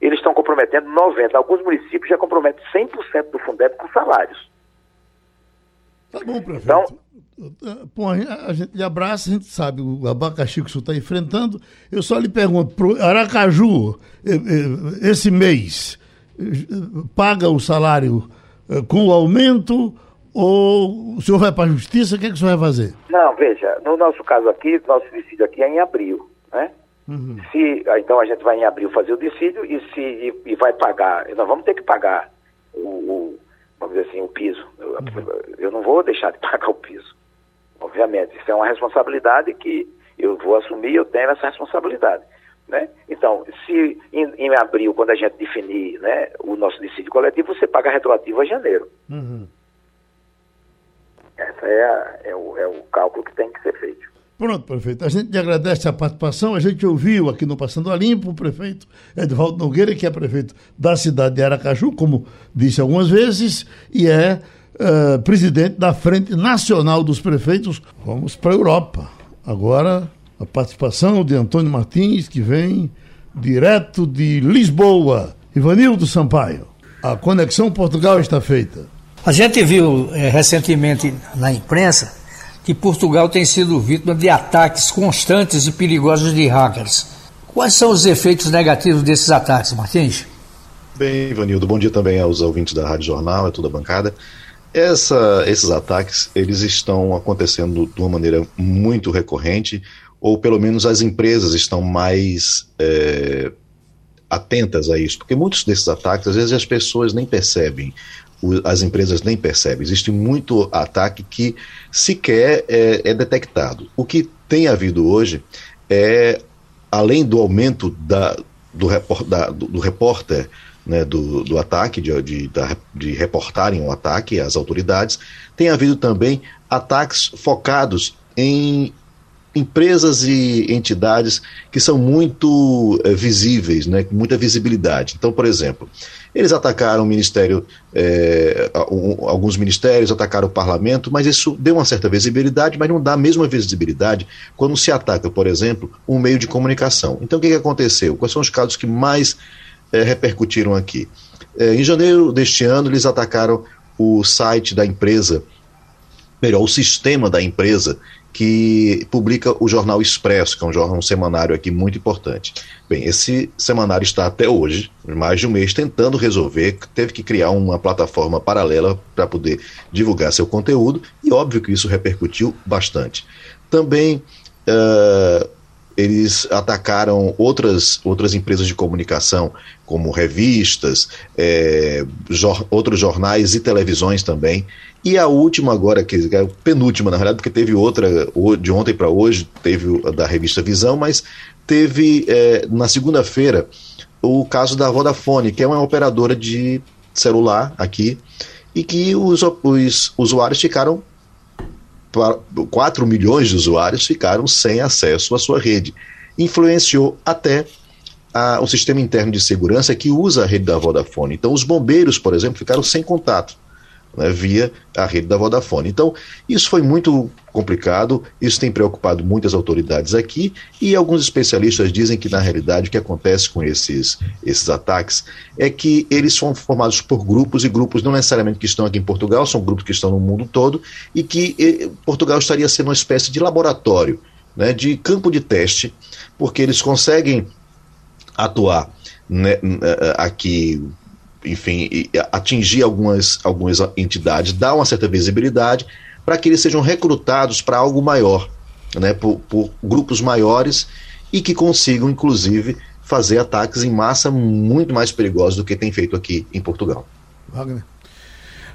eles estão comprometendo 90%. Alguns municípios já comprometem 100% do Fundeb com salários. Tá bom, prefeito. Então, Bom, a gente lhe abraça, a gente sabe o abacaxi que o senhor está enfrentando. Eu só lhe pergunto, pro Aracaju, eh, eh, esse mês, eh, paga o salário com o aumento ou o senhor vai para a justiça? O que, é que o senhor vai fazer? Não, veja, no nosso caso aqui, nosso dissídio aqui é em abril, né? Uhum. Se, ah, então a gente vai em abril fazer o dissídio e, se, e, e vai pagar, nós vamos ter que pagar o, o vamos dizer assim, o piso. Eu, uhum. eu não vou deixar de [LAUGHS] pagar o piso. Obviamente, isso é uma responsabilidade que eu vou assumir, eu tenho essa responsabilidade. Né? Então, se em, em, abril, quando a gente definir né, o nosso dissídio coletivo, você paga retroativo a janeiro. Uhum. Esse é, é, o, é o cálculo que tem que ser feito. Pronto, prefeito. A gente agradece a participação. A gente ouviu aqui no Passando a Limpo o prefeito Edvaldo Nogueira, que é prefeito da cidade de Aracaju, como disse algumas vezes, e é uh, presidente da Frente Nacional dos Prefeitos. Vamos para a Europa. Agora, a participação de Antônio Martins, que vem direto de Lisboa. Ivanildo Sampaio. A conexão Portugal está feita. A gente viu é, recentemente na imprensa que Portugal tem sido vítima de ataques constantes e perigosos de hackers. Quais são os efeitos negativos desses ataques, Martins? Bem, Ivanildo, bom dia também aos ouvintes da Rádio Jornal, a toda a bancada. Essa, esses ataques eles estão acontecendo de uma maneira muito recorrente, ou pelo menos as empresas estão mais é, atentas a isso, porque muitos desses ataques às vezes as pessoas nem percebem. As empresas nem percebem. Existe muito ataque que sequer é, é detectado. O que tem havido hoje é, além do aumento da, do, repor, da, do, do repórter né, do, do ataque, de, de, de reportarem o um ataque às autoridades, tem havido também ataques focados em empresas e entidades que são muito é, visíveis, né, com muita visibilidade. Então, por exemplo, eles atacaram o ministério, é, alguns ministérios, atacaram o parlamento, mas isso deu uma certa visibilidade, mas não dá a mesma visibilidade quando se ataca, por exemplo, um meio de comunicação. Então, o que, que aconteceu? Quais são os casos que mais é, repercutiram aqui? em janeiro deste ano, eles atacaram o site da empresa melhor, o sistema da empresa que publica o jornal Expresso, que é um jornal um semanário aqui muito importante. Bem, esse semanário está até hoje, mais de um mês, tentando resolver, teve que criar uma plataforma paralela para poder divulgar seu conteúdo, e óbvio que isso repercutiu bastante. Também uh, eles atacaram outras, outras empresas de comunicação, como revistas, é, jor, outros jornais e televisões também. E a última agora, que é a penúltima, na realidade, porque teve outra de ontem para hoje, teve a da revista Visão, mas teve é, na segunda-feira o caso da Vodafone, que é uma operadora de celular aqui, e que os, os usuários ficaram 4 milhões de usuários ficaram sem acesso à sua rede. Influenciou até a, o sistema interno de segurança que usa a rede da Vodafone. Então, os bombeiros, por exemplo, ficaram sem contato né, via a rede da Vodafone. Então, isso foi muito complicado, isso tem preocupado muitas autoridades aqui, e alguns especialistas dizem que, na realidade, o que acontece com esses, esses ataques é que eles são formados por grupos, e grupos não necessariamente que estão aqui em Portugal, são grupos que estão no mundo todo, e que e, Portugal estaria sendo uma espécie de laboratório, né, de campo de teste, porque eles conseguem atuar né, aqui enfim, atingir algumas, algumas entidades, dar uma certa visibilidade para que eles sejam recrutados para algo maior, né, por, por, grupos maiores e que consigam, inclusive, fazer ataques em massa muito mais perigosos do que tem feito aqui em Portugal. Wagner.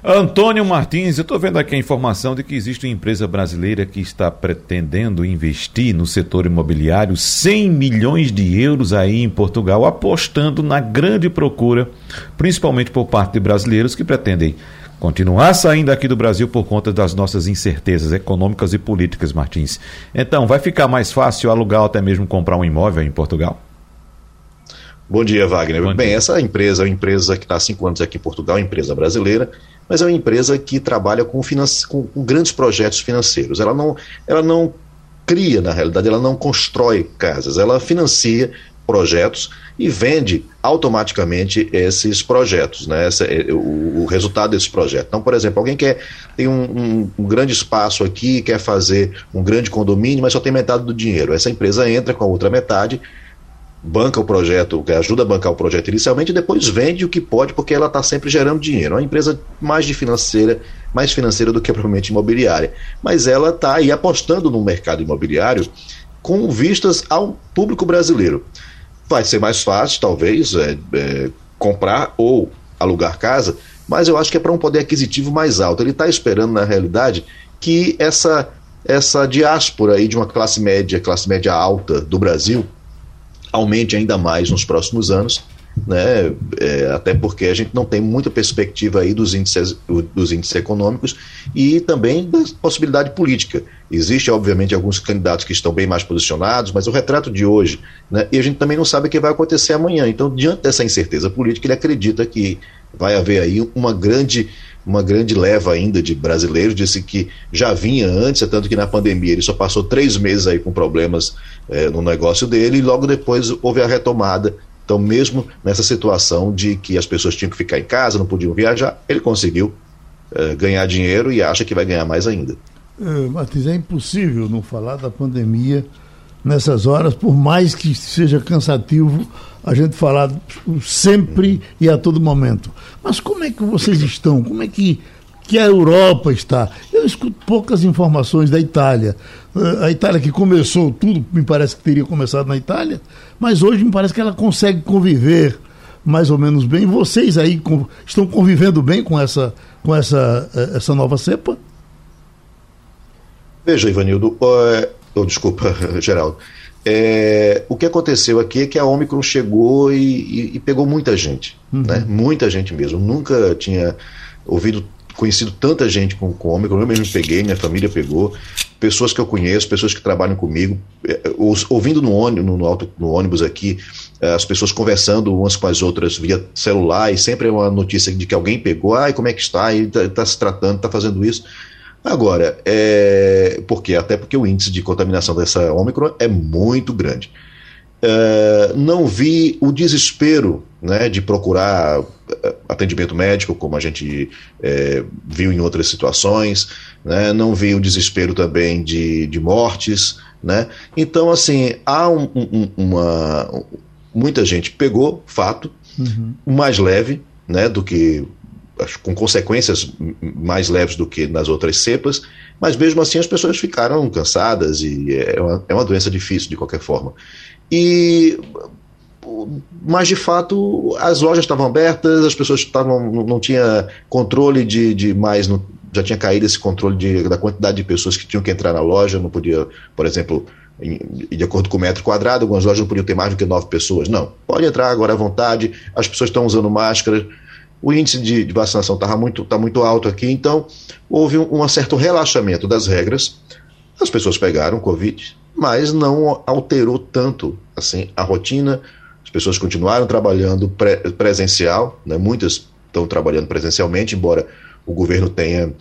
Antônio Martins, eu estou vendo aqui a informação de que existe uma empresa brasileira que está pretendendo investir no setor imobiliário 100 milhões de euros aí em Portugal, apostando na grande procura, principalmente por parte de brasileiros que pretendem continuar saindo aqui do Brasil por conta das nossas incertezas econômicas e políticas, Martins. Então, vai ficar mais fácil alugar ou até mesmo comprar um imóvel em Portugal? Bom dia, Wagner. Bom Bem, dia. essa empresa é uma empresa que está há cinco anos aqui em Portugal, empresa brasileira, mas é uma empresa que trabalha com, com, com grandes projetos financeiros. Ela não, ela não cria, na realidade, ela não constrói casas, ela financia projetos e vende automaticamente esses projetos, né? Esse, é, o, o, resultado desse projeto. Então, por exemplo, alguém quer tem um, um, um, grande espaço aqui, quer fazer um grande condomínio, mas só tem metade do dinheiro. Essa empresa entra com a outra metade banca o projeto, ajuda a bancar o projeto inicialmente e depois vende o que pode porque ela está sempre gerando dinheiro. É uma empresa mais de financeira, mais financeira do que [LAUGHS] propriamente imobiliária. Mas ela está aí apostando no mercado imobiliário com vistas ao público brasileiro. Vai ser mais fácil, talvez, é, é, comprar ou alugar casa, mas eu acho que é para um poder aquisitivo mais alto. Ele está esperando, na realidade, que essa, essa diáspora aí de uma classe média, classe média alta do Brasil, aumente ainda mais nos próximos anos, né? É, até porque a gente não tem muita perspectiva aí dos índices, dos índices econômicos e também da possibilidade política. Existe, obviamente, alguns candidatos que estão bem mais posicionados, mas o retrato de hoje, né? e a gente também não sabe o que vai acontecer amanhã. Então, diante dessa incerteza política, ele acredita que vai haver aí uma grande uma grande leva ainda de brasileiros, disse que já vinha antes, é tanto que na pandemia ele só passou três meses aí com problemas é, no negócio dele e logo depois houve a retomada. Então, mesmo nessa situação de que as pessoas tinham que ficar em casa, não podiam viajar, ele conseguiu é, ganhar dinheiro e acha que vai ganhar mais ainda. É, é impossível não falar da pandemia nessas horas, por mais que seja cansativo a gente falar sempre e a todo momento. Mas como é que vocês estão? Como é que, que a Europa está? Eu escuto poucas informações da Itália. Eh, a Itália que começou tudo, me parece que teria começado na Itália, mas hoje me parece que ela consegue conviver mais ou menos bem. Vocês aí estão convivendo bem com essa, com essa, eh, essa nova cepa? Veja, Ivanildo, uh, oh, desculpa, [LAUGHS] Geraldo. É, o que aconteceu aqui é que a Omicron chegou e, e, e pegou muita gente, uhum. né? Muita gente mesmo. Nunca tinha ouvido, conhecido tanta gente com, com Omicron. Eu mesmo peguei, minha família pegou. Pessoas que eu conheço, pessoas que trabalham comigo, é, ouvindo no ônibus, no, no, no ônibus aqui, é, as pessoas conversando umas com as outras via celular e sempre é uma notícia de que alguém pegou, ai, como é que está, e está tá se tratando, está fazendo isso. Agora, é, porque até porque o índice de contaminação dessa Ômicron é muito grande. É, não vi o desespero né, de procurar é, atendimento médico, como a gente é, viu em outras situações, né, não vi o desespero também de, de mortes. Né? Então, assim, há um, um, uma. Muita gente pegou, fato, uhum. mais leve né, do que com consequências mais leves do que nas outras cepas, mas mesmo assim as pessoas ficaram cansadas e é uma, é uma doença difícil de qualquer forma. E mas de fato as lojas estavam abertas, as pessoas estavam não, não tinha controle de, de mais no, já tinha caído esse controle de, da quantidade de pessoas que tinham que entrar na loja, não podia, por exemplo, em, de acordo com o metro quadrado, algumas lojas não podiam ter mais do que nove pessoas. Não, pode entrar agora à vontade, as pessoas estão usando máscara, o índice de, de vacinação estava muito, tá muito alto aqui, então houve um, um certo relaxamento das regras. As pessoas pegaram Covid, mas não alterou tanto assim a rotina. As pessoas continuaram trabalhando pre presencial, né? muitas estão trabalhando presencialmente, embora o governo tenha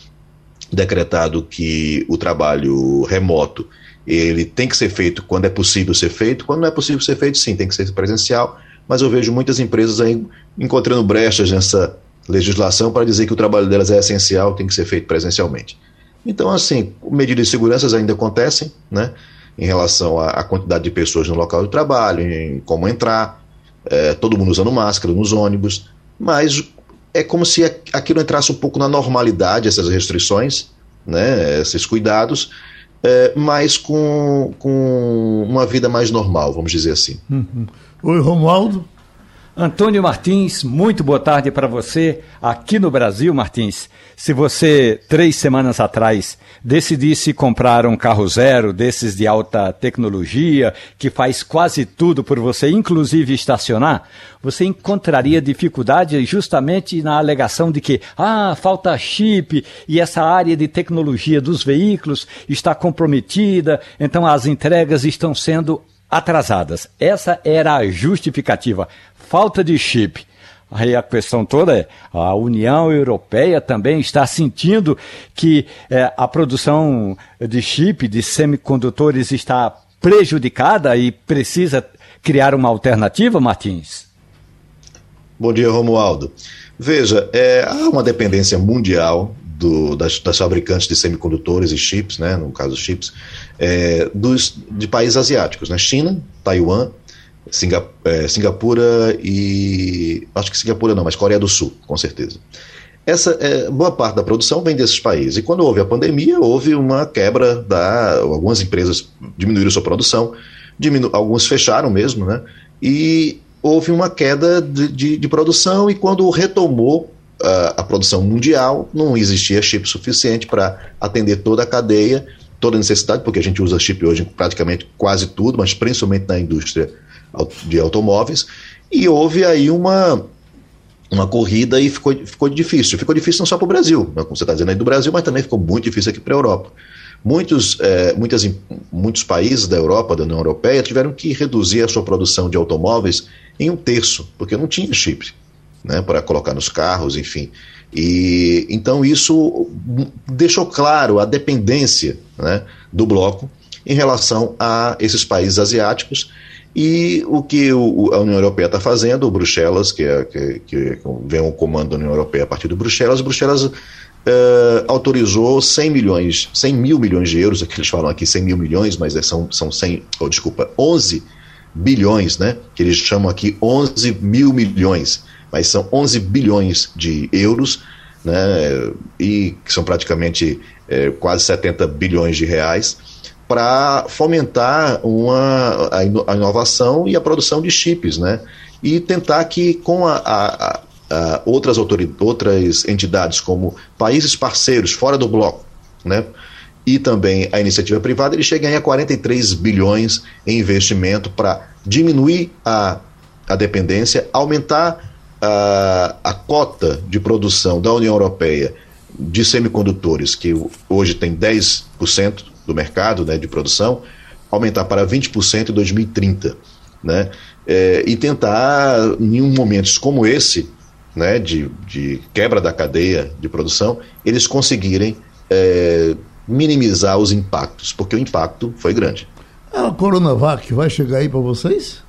decretado que o trabalho remoto ele tem que ser feito quando é possível ser feito, quando não é possível ser feito, sim, tem que ser presencial mas eu vejo muitas empresas aí encontrando brechas nessa legislação para dizer que o trabalho delas é essencial, tem que ser feito presencialmente. Então, assim, medidas de segurança ainda acontecem, né? Em relação à, quantidade de pessoas no local de trabalho, em como entrar, é, todo mundo usando máscara nos ônibus, mas é como se aquilo entrasse um pouco na normalidade, essas restrições, né? Esses cuidados, é, mas com, com uma vida mais normal, vamos dizer assim. Uhum. Oi, Romualdo. Antônio Martins, muito boa tarde para você aqui no Brasil, Martins. Se você, três semanas atrás, decidisse comprar um carro zero desses de alta tecnologia, que faz quase tudo por você, inclusive estacionar, você encontraria dificuldade justamente na alegação de que, ah, falta chip e essa área de tecnologia dos veículos está comprometida, então as entregas estão sendo atrasadas. Essa era a justificativa. Falta de chip. Aí a questão toda é: a União Europeia também está sentindo que é, a produção de chip, de semicondutores, está prejudicada e precisa criar uma alternativa, Martins? Bom dia, Romualdo. Veja, é, há uma dependência mundial do, das, das, fabricantes de semicondutores e chips, né, no caso chips, é, dos, de países asiáticos, né, China, Taiwan, é, Singapura e. Acho que Singapura não, mas Coreia do Sul, com certeza. Essa é, boa parte da produção vem desses países. E quando houve a pandemia, houve uma quebra da. Algumas empresas diminuíram sua produção, diminu, alguns fecharam mesmo, né? E houve uma queda de, de, de produção, e quando retomou a, a produção mundial, não existia chip suficiente para atender toda a cadeia, toda necessidade, porque a gente usa chip hoje em praticamente quase tudo, mas principalmente na indústria de automóveis, e houve aí uma, uma corrida e ficou, ficou difícil. Ficou difícil não só para o Brasil, né, como você está dizendo aí do Brasil, mas também ficou muito difícil aqui para a Europa. Muitos, é, muitas, muitos países da Europa, da União Europeia, tiveram que reduzir a sua produção de automóveis em um terço, porque não tinha chip né, para colocar nos carros, enfim. E então isso deixou claro a dependência né, do bloco em relação a esses países asiáticos e o que o, a União Europeia está fazendo, o Bruxelas, que, é, que, que vem o comando da União Europeia a partir do Bruxelas, Bruxelas Uh, autorizou 100 milhões, 100 mil milhões de euros, aqui eles falam aqui 100 mil milhões, mas é, são, são 100, oh, desculpa, 11 bilhões, né? Que eles chamam aqui 11 mil milhões mas são 11 bilhões de euros, né, e que são praticamente é, quase 70 bilhões de reais, para fomentar uma, a inovação e a produção de chips, né? E tentar que com a, a, a outras, outras entidades como países parceiros fora do bloco, né? E também a iniciativa privada, ele chega a 43 bilhões em investimento para diminuir a, a dependência, aumentar a, a cota de produção da União Europeia de semicondutores, que hoje tem 10% do mercado né, de produção, aumentar para 20% em 2030. Né? É, e tentar, em momentos como esse, né, de, de quebra da cadeia de produção, eles conseguirem é, minimizar os impactos, porque o impacto foi grande. A Coronavac vai chegar aí para vocês?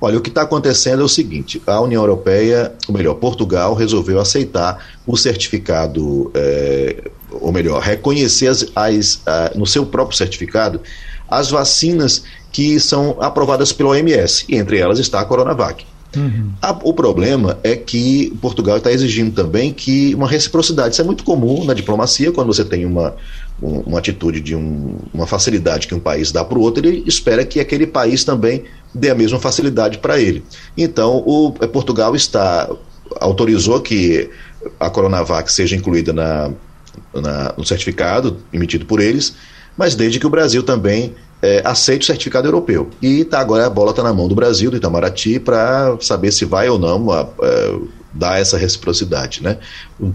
Olha, o que está acontecendo é o seguinte: a União Europeia, ou melhor, Portugal, resolveu aceitar o certificado, é, ou melhor, reconhecer as, as, a, no seu próprio certificado as vacinas que são aprovadas pela OMS, e entre elas está a Coronavac. Uhum. A, o problema é que Portugal está exigindo também que uma reciprocidade. Isso é muito comum na diplomacia, quando você tem uma, um, uma atitude de um, uma facilidade que um país dá para o outro, ele espera que aquele país também dê a mesma facilidade para ele. Então, o é, Portugal está autorizou que a Coronavac seja incluída na, na, no certificado emitido por eles, mas desde que o Brasil também é, aceite o certificado europeu. E tá, agora a bola está na mão do Brasil, do Itamaraty, para saber se vai ou não a, a, é, dar essa reciprocidade. Né?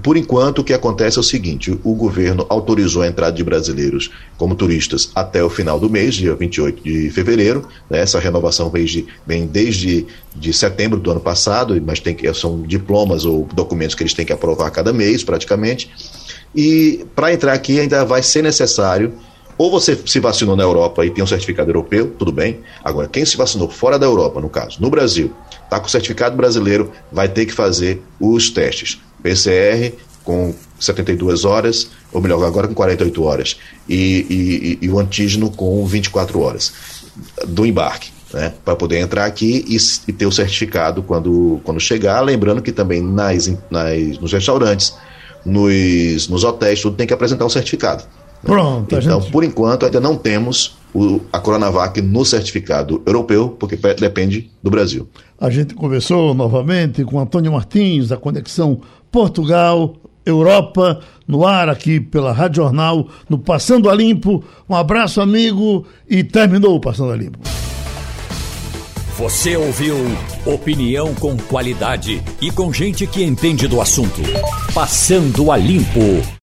Por enquanto, o que acontece é o seguinte: o governo autorizou a entrada de brasileiros como turistas até o final do mês, dia 28 de fevereiro. Né? Essa renovação vem, de, vem desde de setembro do ano passado, mas tem que, são diplomas ou documentos que eles têm que aprovar cada mês, praticamente. E para entrar aqui ainda vai ser necessário ou você se vacinou na Europa e tem um certificado europeu, tudo bem. Agora, quem se vacinou fora da Europa, no caso, no Brasil, está com certificado brasileiro, vai ter que fazer os testes. PCR com 72 horas, ou melhor, agora com 48 horas, e, e, e o antígeno com 24 horas do embarque. Né, para poder entrar aqui e, e, ter o certificado quando, quando chegar. Lembrando que também nas, nas, nos restaurantes, nos, nos hotéis, tudo tem que apresentar um certificado. Pronto. Então, gente... por enquanto, ainda não temos o, a Coronavac no certificado europeu, porque depende do Brasil. A gente conversou novamente com Antônio Martins, da Conexão Portugal, Europa, no ar aqui pela Rádio Jornal, no Passando a Limpo. Um abraço, amigo, e terminou o Passando a Limpo. Você ouviu opinião com qualidade e com gente que entende do assunto. Passando a Limpo.